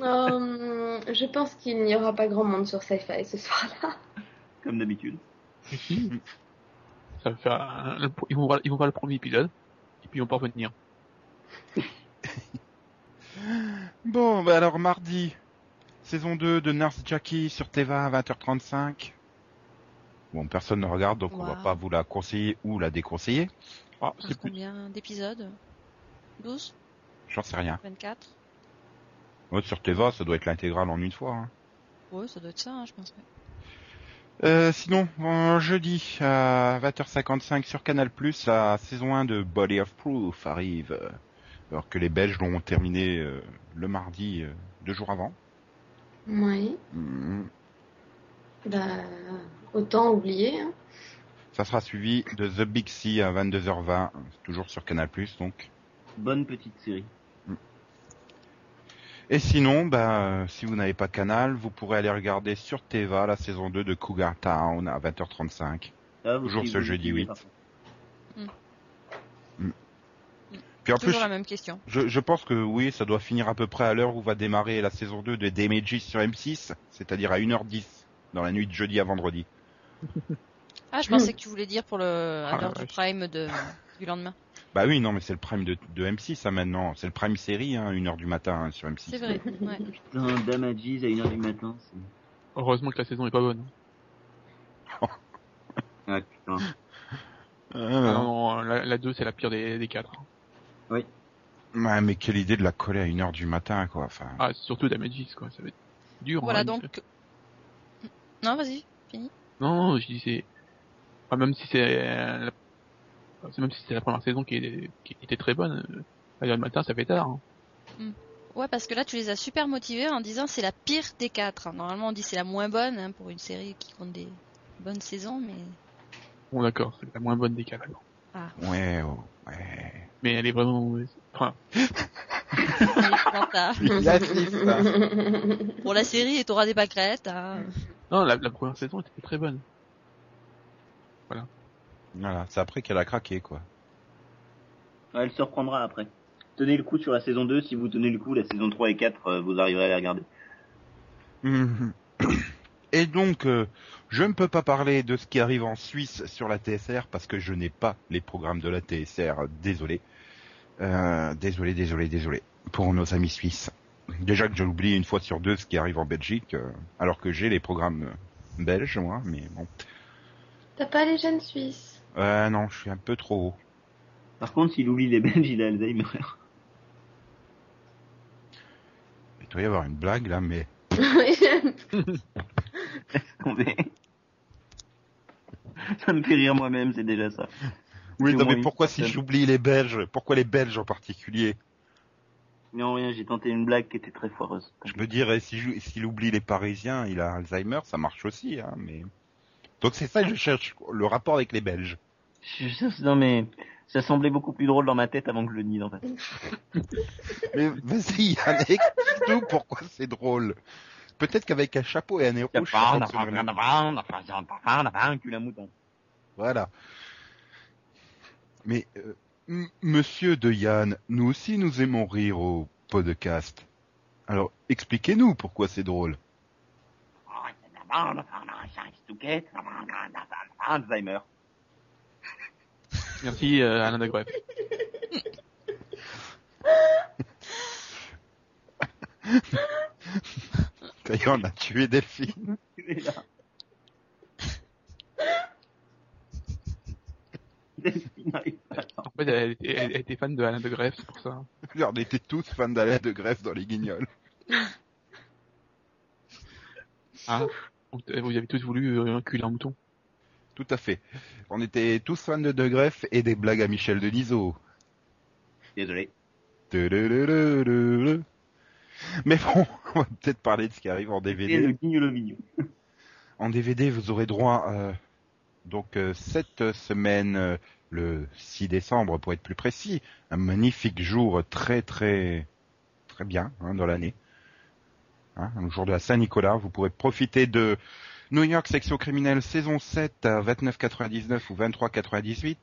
Euh, je pense qu'il n'y aura pas grand monde sur Sci-Fi ce soir-là. Comme d'habitude. Et si, ça va faire un- le- ils vont voir, ils vont voir le premier épisode, et puis ils vont pas revenir. Bon, bah alors mardi, saison 2 de Nurse Jackie sur TV1 à 20h35. Bon, personne ne regarde, donc on va Wow. pas vous la conseiller ou la déconseiller. Ah, C'est c'est plus... combien d'épisodes? 12 J'en sais rien. 24 Ouais, sur TV, ça doit être l'intégrale en une fois. hein. Ouais, ça doit être ça, hein, je pense. Euh, sinon, jeudi à 20h55 sur Canal+, la saison 1 de Body of Proof arrive. euh, Alors que les Belges l'ont terminé euh, le mardi, euh, deux jours avant. Oui. Mhm. Bah, autant oublier. Hein. Ça sera suivi de The Big Sea à 22h20, toujours sur Canal+, donc. Bonne petite série. Et sinon, bah, si vous n'avez pas Canal, vous pourrez aller regarder sur Teva la saison 2 de Cougar Town à 20h35. Ah, Toujours ce jeudi suivez 8. pas. Puis en plus, Toujours la même question. je, je pense que oui, ça doit finir à peu près à l'heure où va démarrer la saison 2 de Damages sur M6, c'est-à-dire à 1h10 dans la nuit de jeudi à vendredi. Ah, je pensais que tu voulais dire pour le à Ah, l'heure du prime de du lendemain. Bah oui, non, mais c'est le prime de, de M6 ça maintenant, c'est le prime série, hein, 1h du matin hein, sur M6. C'est vrai. Ouais. Putain, Damages à 1h du matin. c'est- Heureusement que la saison est pas bonne. Ah putain. Ah, Ah non, non, la, la 2 c'est la pire des, des 4. Ouais, mais quelle idée de la coller à 1h du matin, quoi. Enfin, Ah, surtout Damages quoi, ça va être dur. Voilà hein, donc. Non, vas-y, fini. Non, non, je dis c'est. Enfin, même si c'est. euh, la- Même si c'est la première saison qui, est- qui était très bonne, à l'heure du matin ça fait tard. hein. Ouais, parce que là, tu les as super motivés en disant c'est la pire des quatre. Normalement, on dit c'est la moins bonne hein, pour une série qui compte des bonnes saisons, mais. Bon d'accord, c'est la moins bonne des 4 alors. Ah, ouais, oh, ouais. Mais elle est vraiment. Enfin, assiste, hein. Pour la série, et t'auras des pâquerettes. Hein. non, la, la première saison était très bonne. Voilà, c'est après qu'elle a craqué, quoi. Ouais, elle se reprendra après. Tenez le coup sur la saison 2, si vous tenez le coup, la saison 3 et 4, euh, vous arriverez à les regarder. Et donc, euh, je ne peux pas parler de ce qui arrive en Suisse sur la TSR parce que je n'ai pas les programmes de la TSR. Désolé. Euh, désolé, désolé, désolé. Pour nos amis suisses. Déjà que je l'oublie une fois sur deux ce qui arrive en Belgique, euh, alors que j'ai les programmes belges, moi, mais bon. T'as pas les jeunes suisses? Euh, non, je suis un peu trop haut. Par contre, s'il oublie les Belges, il a Alzheimer. Il doit y avoir une blague là, mais Tombé. ça me fait rire moi-même, c'est déjà ça. oui, non, mais pourquoi si j'oublie les Belges Pourquoi les Belges en particulier Non, rien, j'ai tenté une blague qui était très foireuse. Je me dirais, si s'il oublie les Parisiens, il a Alzheimer, ça marche aussi, hein, mais... Donc c'est ça que je cherche, le rapport avec les Belges. Je non mais, ça semblait beaucoup plus drôle dans ma tête avant que je le dise en fait. Mais vas-y, Yann, explique-nous pourquoi c'est drôle. Peut-être qu'avec un chapeau et un à mouton. Voilà. Mais, euh, monsieur de Yann, nous aussi nous aimons rire au podcast. Alors, expliquez-nous pourquoi c'est drôle. Alzheimer. Merci euh, Alain Dagreff. D'ailleurs, on a tué Delphine. Il est là. Delphine n'arrive pas à En fait, elle, était- elle- elle était fan de Alain Dagreff, c'est pour ça. On était tous fans d'Alain de Greffe dans les guignols. Ah, vous avez tous voulu euh, enculer un mouton. Tout à fait. On était tous fans de De Greff et des blagues à Michel Denisot. Désolé. Mais bon, on va peut-être parler de ce qui arrive en le DVD. En DVD, vous aurez droit, euh, donc euh, cette semaine, euh, le 6 décembre pour être plus précis, un magnifique jour très très très bien hein, dans l'année. Hein, le jour de la Saint-Nicolas, vous pourrez profiter de New York Section Criminelle saison 7 à 29,99 ou 23,98.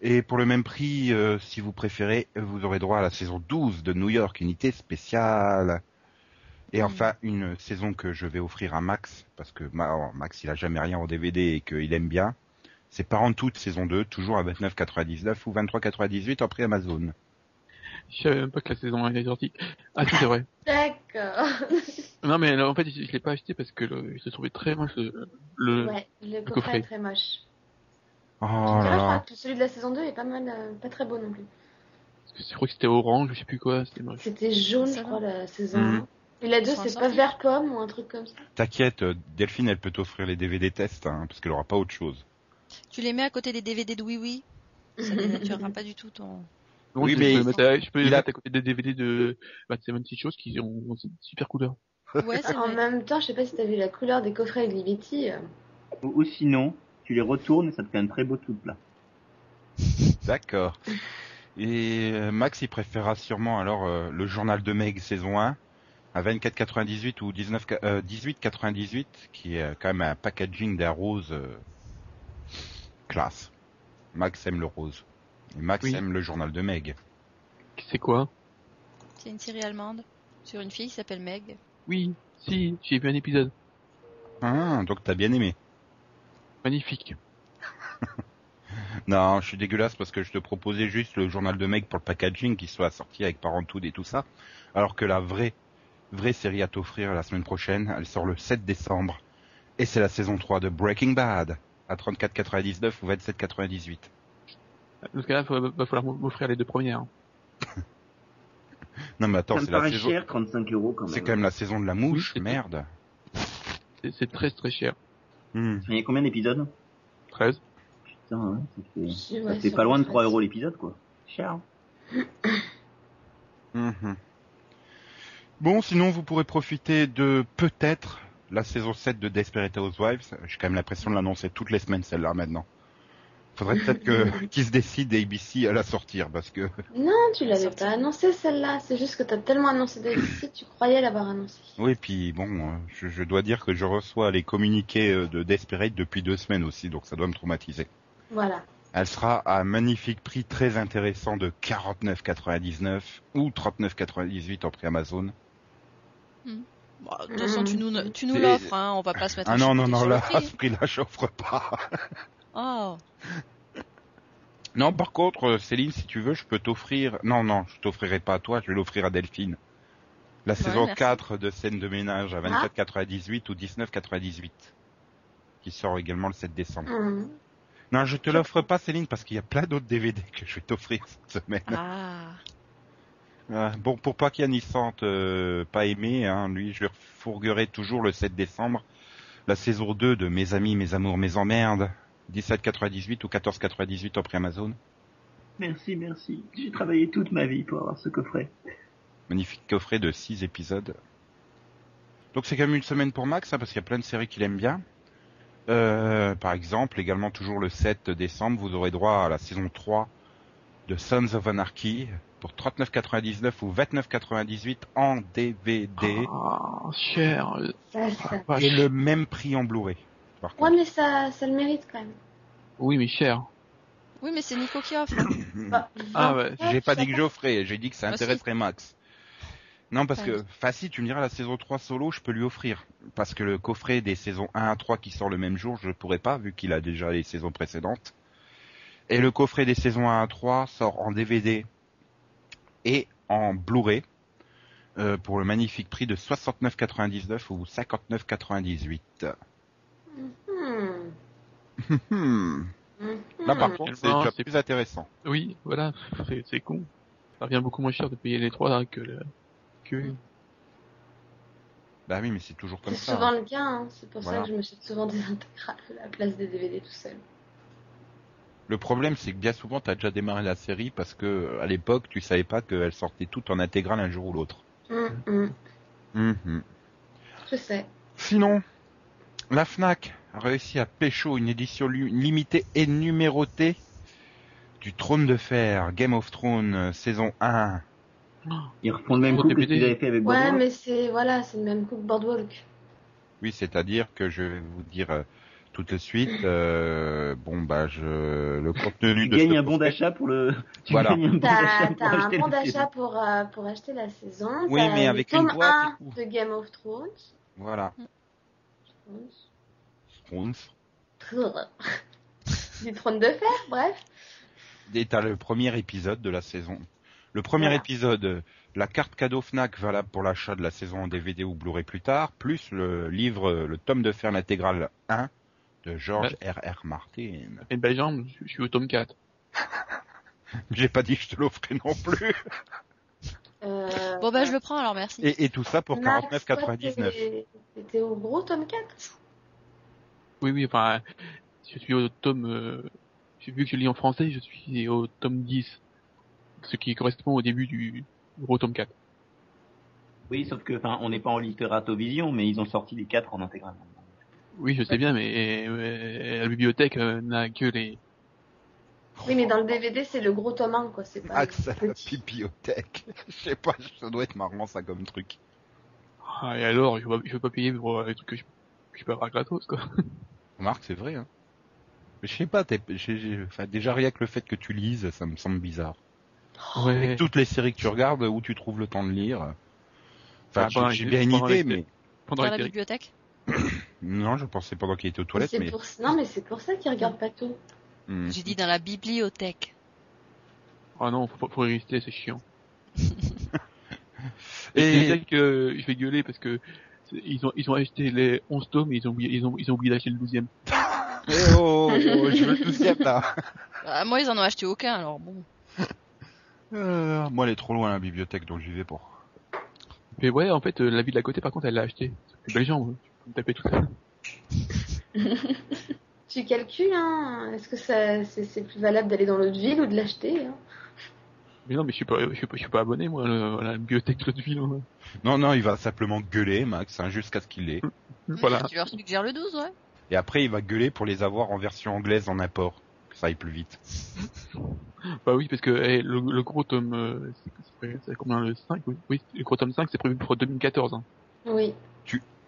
Et pour le même prix, euh, si vous préférez, vous aurez droit à la saison 12 de New York, unité spéciale. Et enfin, une saison que je vais offrir à Max, parce que alors, Max, il a jamais rien en DVD et qu'il aime bien. C'est Parenthood saison 2, toujours à 29,99 ou 23,98 en prix Amazon. Je savais même pas que la saison 1 était sortie. Ah, si, c'est vrai. D'accord. Non, mais alors, en fait, je, je l'ai pas acheté parce que le, il se trouvait très moche le, le- Ouais, le coffret coffret. est très moche. Oh je là crois là. que celui de la saison 2 est pas mal, euh, pas très beau non plus. parce que je crois que c'était orange, je sais plus quoi, c'était moche. C'était jaune, je crois, la saison Mhm. 1. Et la 2, Ils sont c'est pas vert pomme ou un truc comme ça? T'inquiète, euh, Delphine, elle peut t'offrir les DVD tests, hein, parce qu'elle aura pas autre chose. Tu les mets à côté des DVD de Oui Oui. Ça dénaturera pas du tout ton. Donc, Oui, je, mais peux mettre à, je peux il a- mettre à côté des DVD de Bad 70 choses qui ont, une super couleur. Ouais, c'est En même temps, je sais pas si t'as vu la couleur des coffrets avec Liberty. Ou, ou sinon, tu les retournes et ça te fait un très beau tout plat. D'accord. Et euh, Max, il préférera sûrement alors euh, le journal de Meg saison 1 à 24,98 ou 19, euh, 18,98, qui est euh, quand même un packaging d'un rose euh, classe. Max aime le rose. Et Max Oui. aime le journal de Meg. C'est quoi C'est une série allemande sur une fille qui s'appelle Meg. Oui, si, j'ai vu un épisode. Ah, donc t'as bien aimé. Magnifique. Non, je suis dégueulasse parce que je te proposais juste le journal de Meg pour le packaging qui soit sorti avec Parenthood et tout ça. Alors que la vraie, vraie série à t'offrir la semaine prochaine, elle sort le 7 décembre. Et c'est la saison 3 de Breaking Bad à 34,99 ou 27,98. Dans ce cas-là, il va falloir m'offrir les deux premières. Non mais attends, Ça me c'est la saison, cher, 35 euros quand même. c'est quand même la saison de la mouche, Oui, merde. C'est- très très cher. Hmm. Il y a combien d'épisodes? 13. Putain, ouais, ça fait, Si, ça ouais, fait sur pas loin de le 3 site. euros l'épisode, quoi. Cher. Mhm. Bon, sinon vous pourrez profiter de peut-être la saison 7 de Desperate Housewives. J'ai quand même l'impression de l'annoncer toutes les semaines celle-là maintenant. Faudrait peut-être que qu'ils se décident ABC à la sortir parce que Non, tu l'avais pas annoncé celle-là. C'est juste que t'as tellement annoncé sites, tu croyais l'avoir annoncé. oui puis bon euh, je, je dois dire que je reçois les communiqués euh, de Desperate depuis deux semaines aussi donc ça doit me traumatiser. Voilà. Elle sera à un magnifique prix très intéressant de 49,99 ou 39,98 en prix Amazon. Bon, de toute façon, tu nous, tu nous l'offres, hein, on va pas se mettre Ah à non non non le là à prix. ce prix-là j'offre pas. Oh, Non, par contre, euh, Céline, si tu veux, je peux t'offrir. Non, non, je t'offrirai pas à toi, je vais l'offrir à Delphine. La saison merci. 4 de scène de ménage à 24,98 ou 19,98. Qui sort également le 7 décembre. Hum. Non, je te l'offre pas, Céline, parce qu'il y a plein d'autres DVD que je vais t'offrir cette semaine. ah. Ah, bon, pour pas qu'il y ait Nissante euh, pas aimé, hein, lui, je lui refourguerai toujours le 7 décembre. La saison 2 de Mes amis, mes amours, mes emmerdes. 17,98 ou 14,98 en prix Amazon. Merci, merci. J'ai travaillé toute ma vie pour avoir ce coffret. Magnifique coffret de 6 épisodes. Donc c'est quand même une semaine pour Max, hein, parce qu'il y a plein de séries qu'il aime bien. Euh, par exemple, également toujours le 7 décembre, vous aurez droit à la saison 3 de Sons of Anarchy pour 39,99 ou 29,98 en DVD Ah, cher. et le même prix en Blu-ray. Par Ouais, contre. mais ça, ça le mérite quand même. Oui, mais cher. Oui, mais c'est Nico qui offre. Bah, Ah ouais, J'ai pas dit que j'offrais, j'ai dit que ça Ah, si. intéresserait Max. Non, parce Ah, que, si, tu me diras, la saison 3 solo, je peux lui offrir. Parce que le coffret des saisons 1 à 3 qui sort le même jour, je pourrais pas, vu qu'il a déjà les saisons précédentes. Et le coffret des saisons 1 à 3 sort en DVD et en Blu-ray, euh, pour le magnifique prix de 69,99 ou 59,98. Hum. Hmm. Hum. Là, par contre, c'est c'est- plus intéressant. Oui, voilà, c'est c'est con. Ça revient beaucoup moins cher de payer les trois hein, que le... que Bah oui, mais c'est toujours comme C'est ça. souvent hein. le cas, hein. c'est pour Voilà. ça que je me jette souvent des intégrales à la place des DVD tout seul. Le problème, c'est que bien souvent, tu as déjà démarré la série parce que à l'époque, tu savais pas qu'elle sortait toute en intégrale un jour ou l'autre. Hum, hum. Mhm. Je sais. Sinon, la Fnac a réussi à pécho une édition limitée et numérotée du Trône de Fer, Game of Thrones, euh, saison 1. Ils refont le même coup que fait avec Ouais, Boardwalk. mais c'est voilà, c'est le même coup que Boardwalk. Oui, c'est-à-dire que je vais vous dire euh, tout de suite, euh, bon bah je le contenu Tu de gagnes ce un bon d'achat pour le. Tu Voilà. gagnes un bon d'achat T'as pour acheter bon la pour, euh, pour acheter la saison. Oui, mais avec une tome boîte 1 et tout. de Game of Thrones. Voilà. Thrones. du trône de fer, bref. Et t'as le premier épisode de la saison. Le premier Voilà. épisode, la carte cadeau Fnac valable pour l'achat de la saison en DVD ou Blu-ray plus tard, plus le livre, le tome de fer intégral 1 de George R.R. Martin. et belle jambe, je je suis au tome 4. J'ai pas dit que je te l'offrais non plus. Euh, Bon, bah, je le prends alors, merci. Et, et tout ça pour Max, toi, 49,99. t'es- T'étais au gros tome 4 Oui, oui, enfin, je suis au tome, euh, vu que je lis en français, je suis au tome 10. Ce qui correspond au début du gros tome 4. Oui, sauf que, enfin, on n'est pas en littérato-vision, mais ils ont sorti les quatre en intégral. Oui, je sais bien, mais euh, la bibliothèque euh, n'a que les Oui, mais dans le DVD, c'est le gros tome 1, quoi. C'est pas Max à le la bibliothèque. Je sais pas, ça doit être marrant ça comme truc. Ah, et alors, je veux pas, je veux pas payer pour les trucs que je, je peux avoir gratos, quoi. Remarque, c'est vrai. Hein. Mais je sais pas, t'es- enfin, déjà rien que le fait que tu lises, ça me semble bizarre. Ouais. Avec toutes les séries que tu regardes, où tu trouves le temps de lire. Enfin, Ah, j'ai- bien une idée, les- mais Pendant la bibliothèque? Non, je pensais pendant qu'il était aux toilettes, c'est mais pour... Non, mais c'est pour ça qu'ils regardent pas tout. Hmm. J'ai dit dans la bibliothèque. Ah non, faut, faut y rester, c'est chiant. Et- Et c'est que je vais gueuler parce que ils ont, ils ont acheté les 11 tomes et ils ont oublié, ils ont, ils ont oublié d'acheter le 12e. Eh oh, oh, je veux le douzième là. Ah, moi, ils en ont acheté aucun, alors bon. Euh, moi, elle est trop loin la bibliothèque, donc j'y vais pas. Mais ouais, en fait, euh, la ville d'à côté, par contre, elle l'a acheté. C'est belle jambe, tu peux me taper tout seul. Tu calcules, hein. Est-ce que ça, c'est, c'est plus valable d'aller dans l'autre ville ou de l'acheter hein? Mais non, mais je suis pas, je suis pas, je suis pas abonné, moi, le- à la bibliothèque de l'autre ville. Non, non, il va simplement gueuler, Max, hein, jusqu'à ce qu'il l'ait. Voilà. Tu leur suggères le 12, ouais. Et après, il va gueuler pour les avoir en version anglaise en import. Que ça aille plus vite. Bah oui, parce que eh, le, le gros tome, euh, c'est- c'est c'est combien le 5 oui, oui, le gros tome 5, c'est prévu pour 2014. Hein. Oui.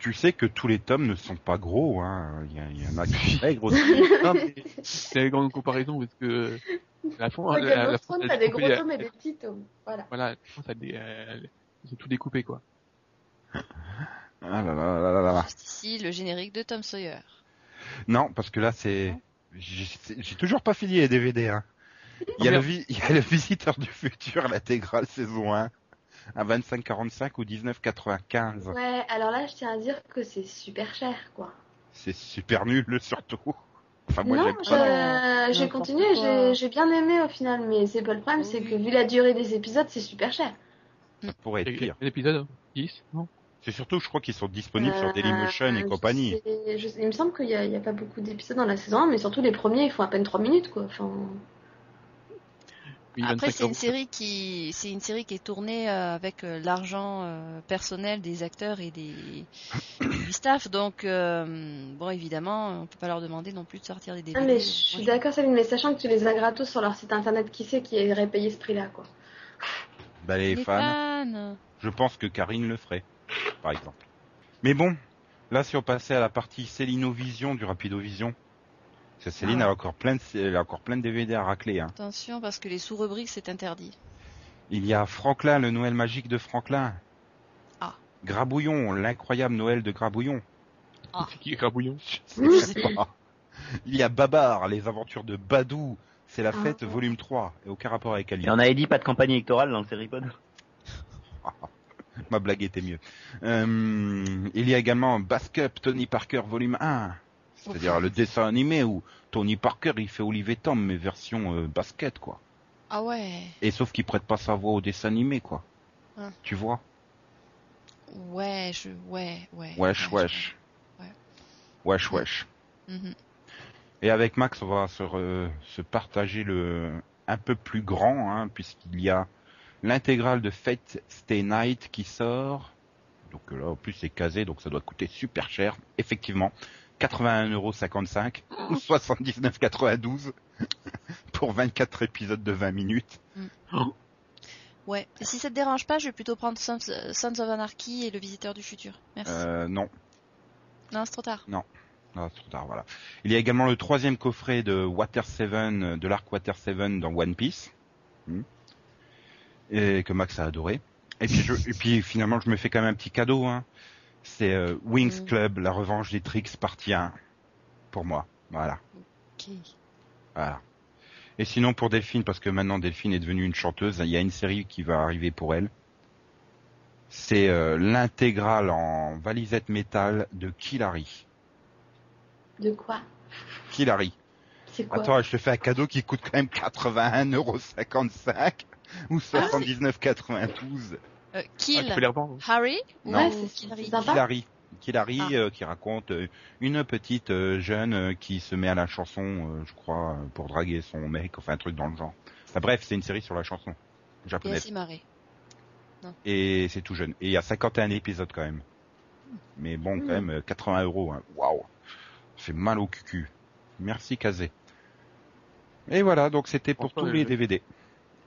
Tu, sais que tous les tomes ne sont pas gros, hein. Il y, y en a qui sont très gros. C'est une grande comparaison parce que la Dans la, Game la, Thrones, elle t'as des gros tomes et des petits tomes. Voilà. Voilà, à des, euh, ils ont tout découpé quoi. Ah là là là là là. Juste ici, le générique de Tom Sawyer. Non, parce que là, c'est... J'ai j'ai toujours pas fini les DVD, hein. Il y a, le, vi- il y a le Visiteur du Futur, l'intégrale saison 1, à 25,45 ou 19,95. Ouais, alors là, je tiens à dire que c'est super cher, quoi. C'est super nul, surtout. Enfin, moi, non, j'aime pas. je- j'ai continué, j'ai, j'ai bien aimé au final, mais c'est pas le problème, c'est que vu la durée des épisodes, c'est super cher. Ça pourrait être pire. L'épisode 10, non? C'est surtout, je crois qu'ils sont disponibles sur Euh, Dailymotion et je compagnie. sais- je sais- il me semble qu'il y a, il y a pas beaucoup d'épisodes dans la saison 1, mais surtout les premiers, ils font à peine 3 minutes, quoi. Enfin, Après, 25 c'est une série qui, c'est une série qui est tournée euh, avec euh, l'argent euh, personnel des acteurs et des du staff. Donc, euh, bon, évidemment, on peut pas leur demander non plus de sortir des DVD. ah, mais je suis d'accord, Sabine, mais sachant que tu les as gratos sur leur site internet, qui sait qui irait payer ce prix-là, quoi? Bah, les Les fans, fans. je pense que Karine le ferait, par exemple. Mais bon, là, si on passait à la partie Célinovision du Rapidovision, que Céline Ah. a encore plein de, elle a encore plein de DVD à racler, hein. Attention, parce que les sous-rubriques, c'est interdit. Il y a Franklin, le Noël magique de Franklin. Ah. Grabouillon, l'incroyable Noël de Grabouillon. Ah. C'est qui est Grabouillon? Je sais pas. Il y a Babar, les aventures de Badou. C'est la Ah. fête volume 3. Et aucun rapport avec Ali. Et on avait dit pas de campagne électorale dans le Seripod. Ma blague était mieux. Euh, il y a également Basque Up Tony Parker volume 1. C'est-à-dire le dessin animé où Tony Parker il fait Olivier Tom mais version euh, basket quoi. Ah ouais. Et sauf qu'il prête pas sa voix au dessin animé quoi. Ah. Tu vois? Ouais, je, ouais, ouais. Wesh ouais, wesh. Ouais. Wesh wesh. je- Mhm. Et avec Max, on va se, re- se partager le un peu plus grand, hein, puisqu'il y a l'intégrale de Fate Stay Night qui sort. Donc euh, là, en plus, c'est casé, donc ça doit coûter super cher. Effectivement, 81,55€ ou 79,92€ pour 24 épisodes de 20 minutes. Ouais. Et si ça te dérange pas, je vais plutôt prendre Sons, Sons of Anarchy et le Visiteur du Futur. Merci. Euh, non, Non, c'est trop tard. non, c'est trop tard, voilà. Il y a également le troisième coffret de Water Seven, de l'arc Water Seven dans One Piece. Hmm. Et que Max a adoré. Et puis, je, et puis finalement, je me fais quand même un petit cadeau. Hein. C'est euh, Wings Mm. Club, la revanche des tricks, partie 1. Pour moi. Voilà. Ok. voilà. Et sinon pour Delphine, parce que maintenant Delphine est devenue une chanteuse, il y a une série qui va arriver pour elle. C'est euh, l'intégrale en valisette métal de Killary. De quoi? Killary. C'est quoi? Attends, je te fais un cadeau qui coûte quand même 81,55€ ou 79,92€. Euh, Ah, Kill revendre. Harry ou Non. Ouais, c'est Killary Ah. euh, qui raconte euh, une petite euh, jeune euh, qui se met à la chanson, euh, je crois, pour draguer son mec, enfin un truc dans le genre. Enfin, bref, c'est une série sur la chanson japonaise. Et c'est tout jeune. Et il y a 51 épisodes quand même. Mais bon, quand Mm. même, euh, 80 euros. hein. Waouh. Ça fait mal au cucu. Merci Kazé. Et voilà, donc c'était pour tous les DVD.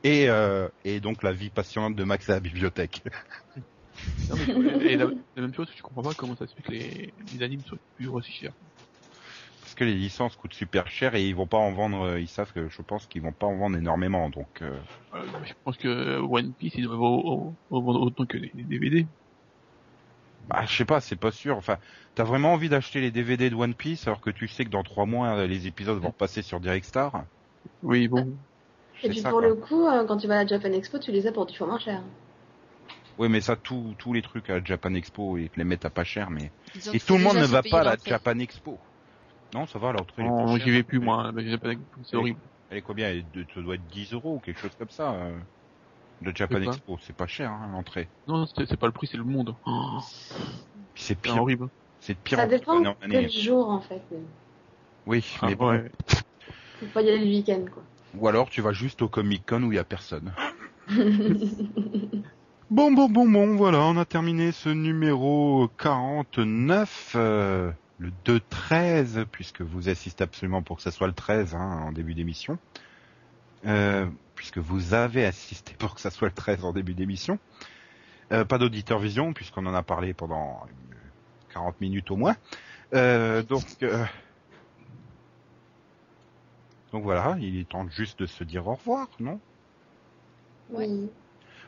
Et, euh, et donc la vie passionnante de Max à la bibliothèque. Non, mais, et la, la même chose, je comprends pas comment ça se fait que les, les animes soient plus aussi chers. Parce que les licences coûtent super cher et ils vont pas en vendre, euh, ils savent que je pense qu'ils vont pas en vendre énormément, donc euh, Euh, je pense que One Piece, ils doivent au- vendre autant que les, les DVD. bah je sais pas, c'est pas sûr. Enfin, t'as vraiment envie d'acheter les DVD de One Piece alors que tu sais que dans trois mois les épisodes vont repasser sur Direct Star? Oui, bon. Et puis ça, pour quoi. le coup, euh, quand tu vas à la Japan Expo, tu les as pour du fois moins cher. Oui, mais ça, tous tous les trucs à la Japan Expo, ils te les mettent à pas cher, mais Disons et tout le monde ne va pas à la l'entrée. Japan Expo. Non, ça va, l'entrée. est Non, pas j'y vais plus, moi. mais j'ai pas- C'est horrible. Elle est combien Elle Ça doit être 10 euros ou quelque chose comme ça. euh, Le Japan. Expo, c'est pas cher hein, l'entrée. Non, c'est c'est pas le prix, c'est le monde. Oh, c'est pire, horrible. c'est pire Ça en dépend année. quel jour en fait. mais Oui, Ah, mais bon. ouais. Faut pas y aller le week-end quoi. Ou alors tu vas juste au Comic Con où il y a personne. Bon, bon, bon, bon, voilà, on a terminé ce numéro 49, euh, le 2-13, puisque vous assistez absolument pour que ça soit le 13 hein, en début d'émission. Euh, puisque vous avez assisté pour que ça soit le 13 en début d'émission. Euh, pas d'auditeur vision, puisqu'on en a parlé pendant euh, 40 minutes au moins. Euh, donc, euh, donc voilà, il est temps juste de se dire au revoir, non? Oui.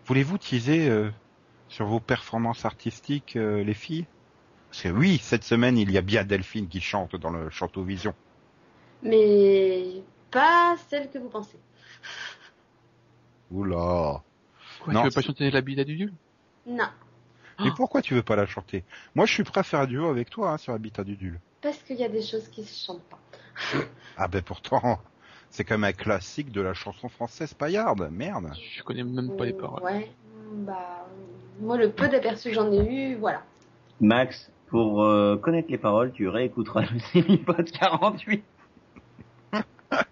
Voulez-vous teaser euh, sur vos performances artistiques, euh, les filles? Parce que oui, cette semaine, il y a bien Delphine qui chante dans le Chantovision. Mais pas celle que vous pensez. Oula Quoi, Non, tu veux pas chanter la bite à Dudu? Non. Et pourquoi tu veux pas la chanter? Moi, je suis prêt à faire un duo avec toi hein, sur Habitat du Dul. Parce qu'il y a des choses qui se chantent pas. Ah ben pourtant, c'est quand même un classique de la chanson française paillarde. Merde. Je connais même pas les paroles. Ouais. Bah, moi, le peu d'aperçus que j'en ai eu, voilà. Max, pour euh, connaître les paroles, tu réécouteras le Semi-Pod 48. Ah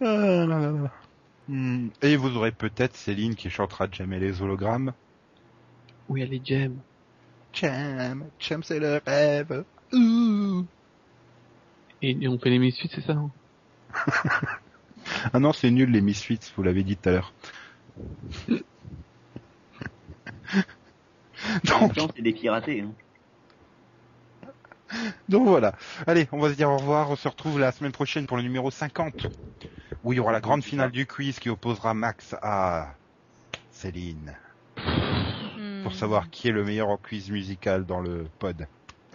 là là là. Hmm, Et vous aurez peut-être Céline qui chantera Jamais les hologrammes. Oui, elle est Jem. Jam, Jam c'est le rêve. Ouh. Et, et on fait les misfits, c'est ça hein Ah non, c'est nul les Misfits, vous l'avez dit tout à l'heure. donc, c'est des piratés. Hein. donc voilà. Allez, on va se dire au revoir. On se retrouve la semaine prochaine pour le numéro 50. Où il y aura la grande finale du quiz qui opposera Max à Céline. Hmm. Pour savoir qui est le meilleur en quiz musical dans le pod.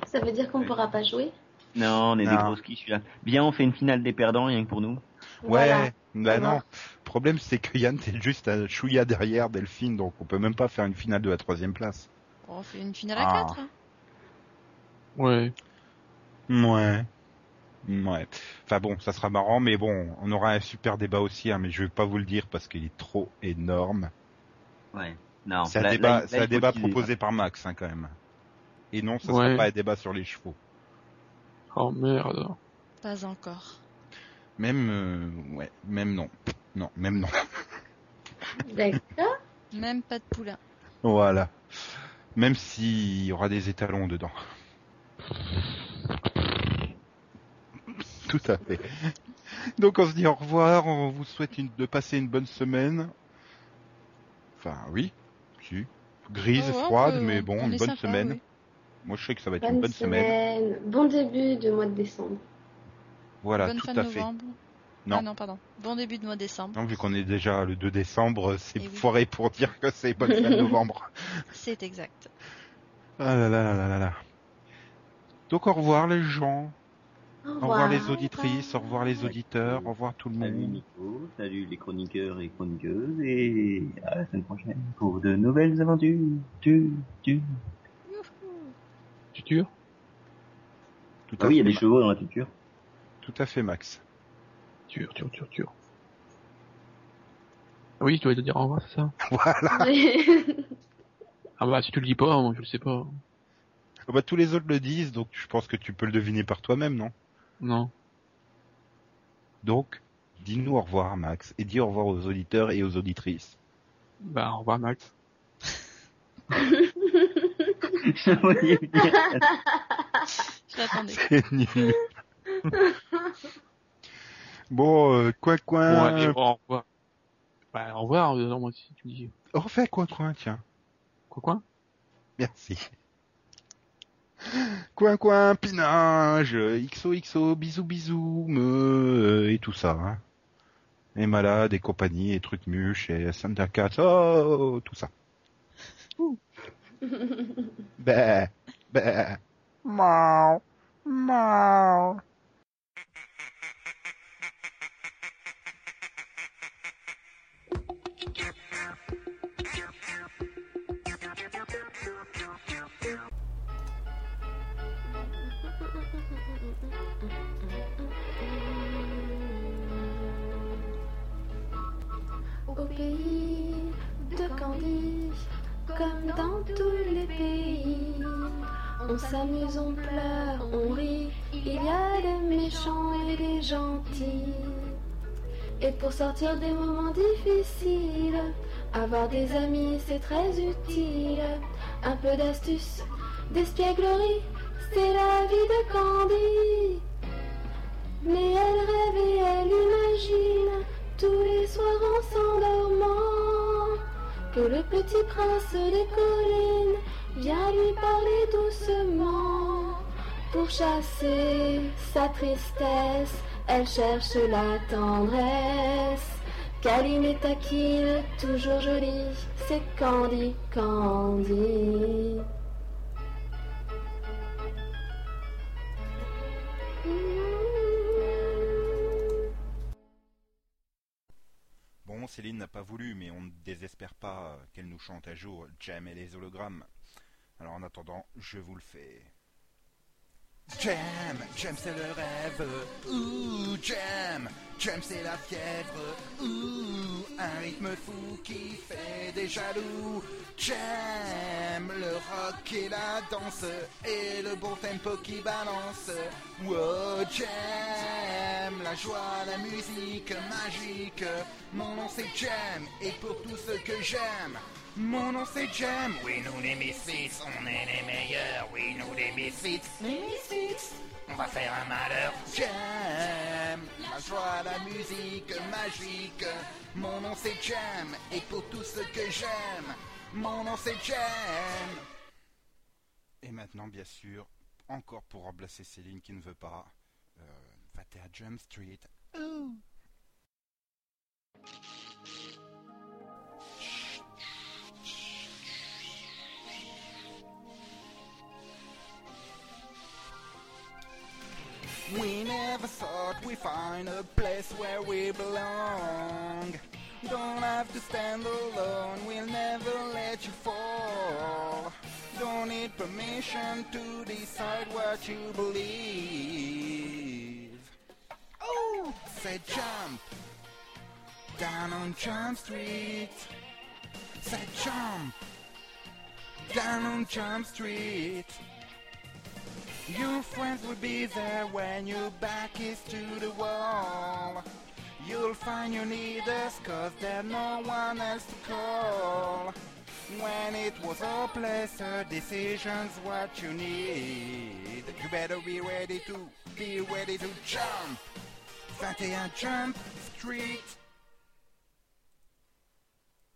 Ça veut dire qu'on pourra pas jouer? Non, on est des Non. grosses quiches là. Bien, on fait une finale des perdants rien que pour nous. Ouais, Voilà. bah non. Le problème c'est que Yann t'es juste un chouïa derrière Delphine, donc on peut même pas faire une finale de la troisième place. On fait une finale Ah. à 4. Ouais. Ouais. Ouais. Enfin bon, ça sera marrant, mais bon, on aura un super débat aussi, hein, mais je vais pas vous le dire parce qu'il est trop énorme. Ouais. Non. C'est un là- débat, là, un débat proposé par Max, hein, quand même. Et non, ça Ouais. sera pas un débat sur les chevaux. Oh merde. Pas encore. Même, euh, ouais, même non. Non, même non. D'accord. Même pas de poulain. voilà. Même s'il y aura des étalons dedans. Tout à fait. Donc on se dit au revoir, on vous souhaite une- de passer une bonne semaine. Enfin oui, si. Grise, Oh, ouais, froide, peut- mais bon, on une bonne sympa, semaine. oui. Moi je sais que ça va être une Bonne bonne semaine. semaine. Bon début de mois de décembre. Voilà, Bonne tout fin à de fait. novembre. Non. Ah non, pardon. Bon début de mois de décembre. Non, vu qu'on est déjà le 2 décembre, c'est Eh oui. foiré pour dire que c'est bonne fin de novembre. C'est exact. Ah là là là là là là. Donc au revoir les gens, Au au revoir les auditrices, au revoir les auditeurs, au revoir tout le Salut monde. Nico, salut les chroniqueurs et chroniqueuses et à la semaine prochaine pour de nouvelles aventures. Tu, tu. Tu tures Tout Ah oui, il y a des chevaux dans la culture. Tout à fait Max. Ture, ture, ture, ture. Ah oui, tu dois te dire au revoir, c'est ça Voilà. Ah bah si tu le dis pas, moi je le sais pas. Ah bah, tous les autres le disent, donc je pense que tu peux le deviner par toi-même, non? Non. Donc, dis-nous au revoir Max, et dis au revoir aux auditeurs et aux auditrices. Bah au revoir Max. Je voyais venir. Je l'attendais. C'est nul. Bon, euh, coin coin. Bon, allez, au revoir. Bah, au revoir, euh, non, moi aussi, tu me dis. Refais coin coin, tiens. Quoi, quoi? Merci. Coin coin, pinage, XOXO, bisous bisous, me, euh, et tout ça. Hein. Et malade, et compagnie, et truc muche, et Thundercat, oh, tout ça. Bah, bah, mau, mau. Au pays de Candy, comme dans tous les pays, on s'amuse, on pleure, on rit, il y a des méchants et des gentils. Et pour sortir des moments difficiles, avoir des amis c'est très utile. Un peu d'astuce, d'espièglerie, c'est la vie de Candy. Mais elle rêve et elle imagine tous les soirs en s'endormant que le petit prince des collines vient lui parler doucement. Pour chasser sa tristesse, elle cherche la tendresse. Câline et taquine, toujours jolie, c'est Candy, Candy. Céline n'a pas voulu, mais on ne désespère pas qu'elle nous chante un jour Jam et les hologrammes. Alors en attendant, je vous le fais. Jam, Jam c'est le rêve, ouh, Jam, Jam c'est la fièvre, ouh, un rythme fou qui fait des jaloux. Jam, le rock et la danse, et le bon tempo qui balance. Wow, Jam, la joie, la musique magique. Mon nom c'est Jam, et pour tout ce que j'aime. Mon nom c'est Jam, oui nous les Misfits, on est les meilleurs, oui nous les Misfits, les Misfits, on va faire un malheur. Jam, la joie, la musique magique, mon nom c'est Jam, et pour tout ce que j'aime, mon nom c'est Jam. Et maintenant bien sûr, encore pour remplacer Céline qui ne veut pas, euh, va à Jam Street? We never thought we'd find a place where we belong. Don't have to stand alone, we'll never let you fall. Don't need permission to decide what you believe. Oh, say jump down on Jump Street. Say jump down on Jump Street. Your friends will be there when your back is to the wall. You'll find you need us cause there's no one else to call. When it was a decision's what you need. You better be ready to, be ready to jump. 21 Jump Street.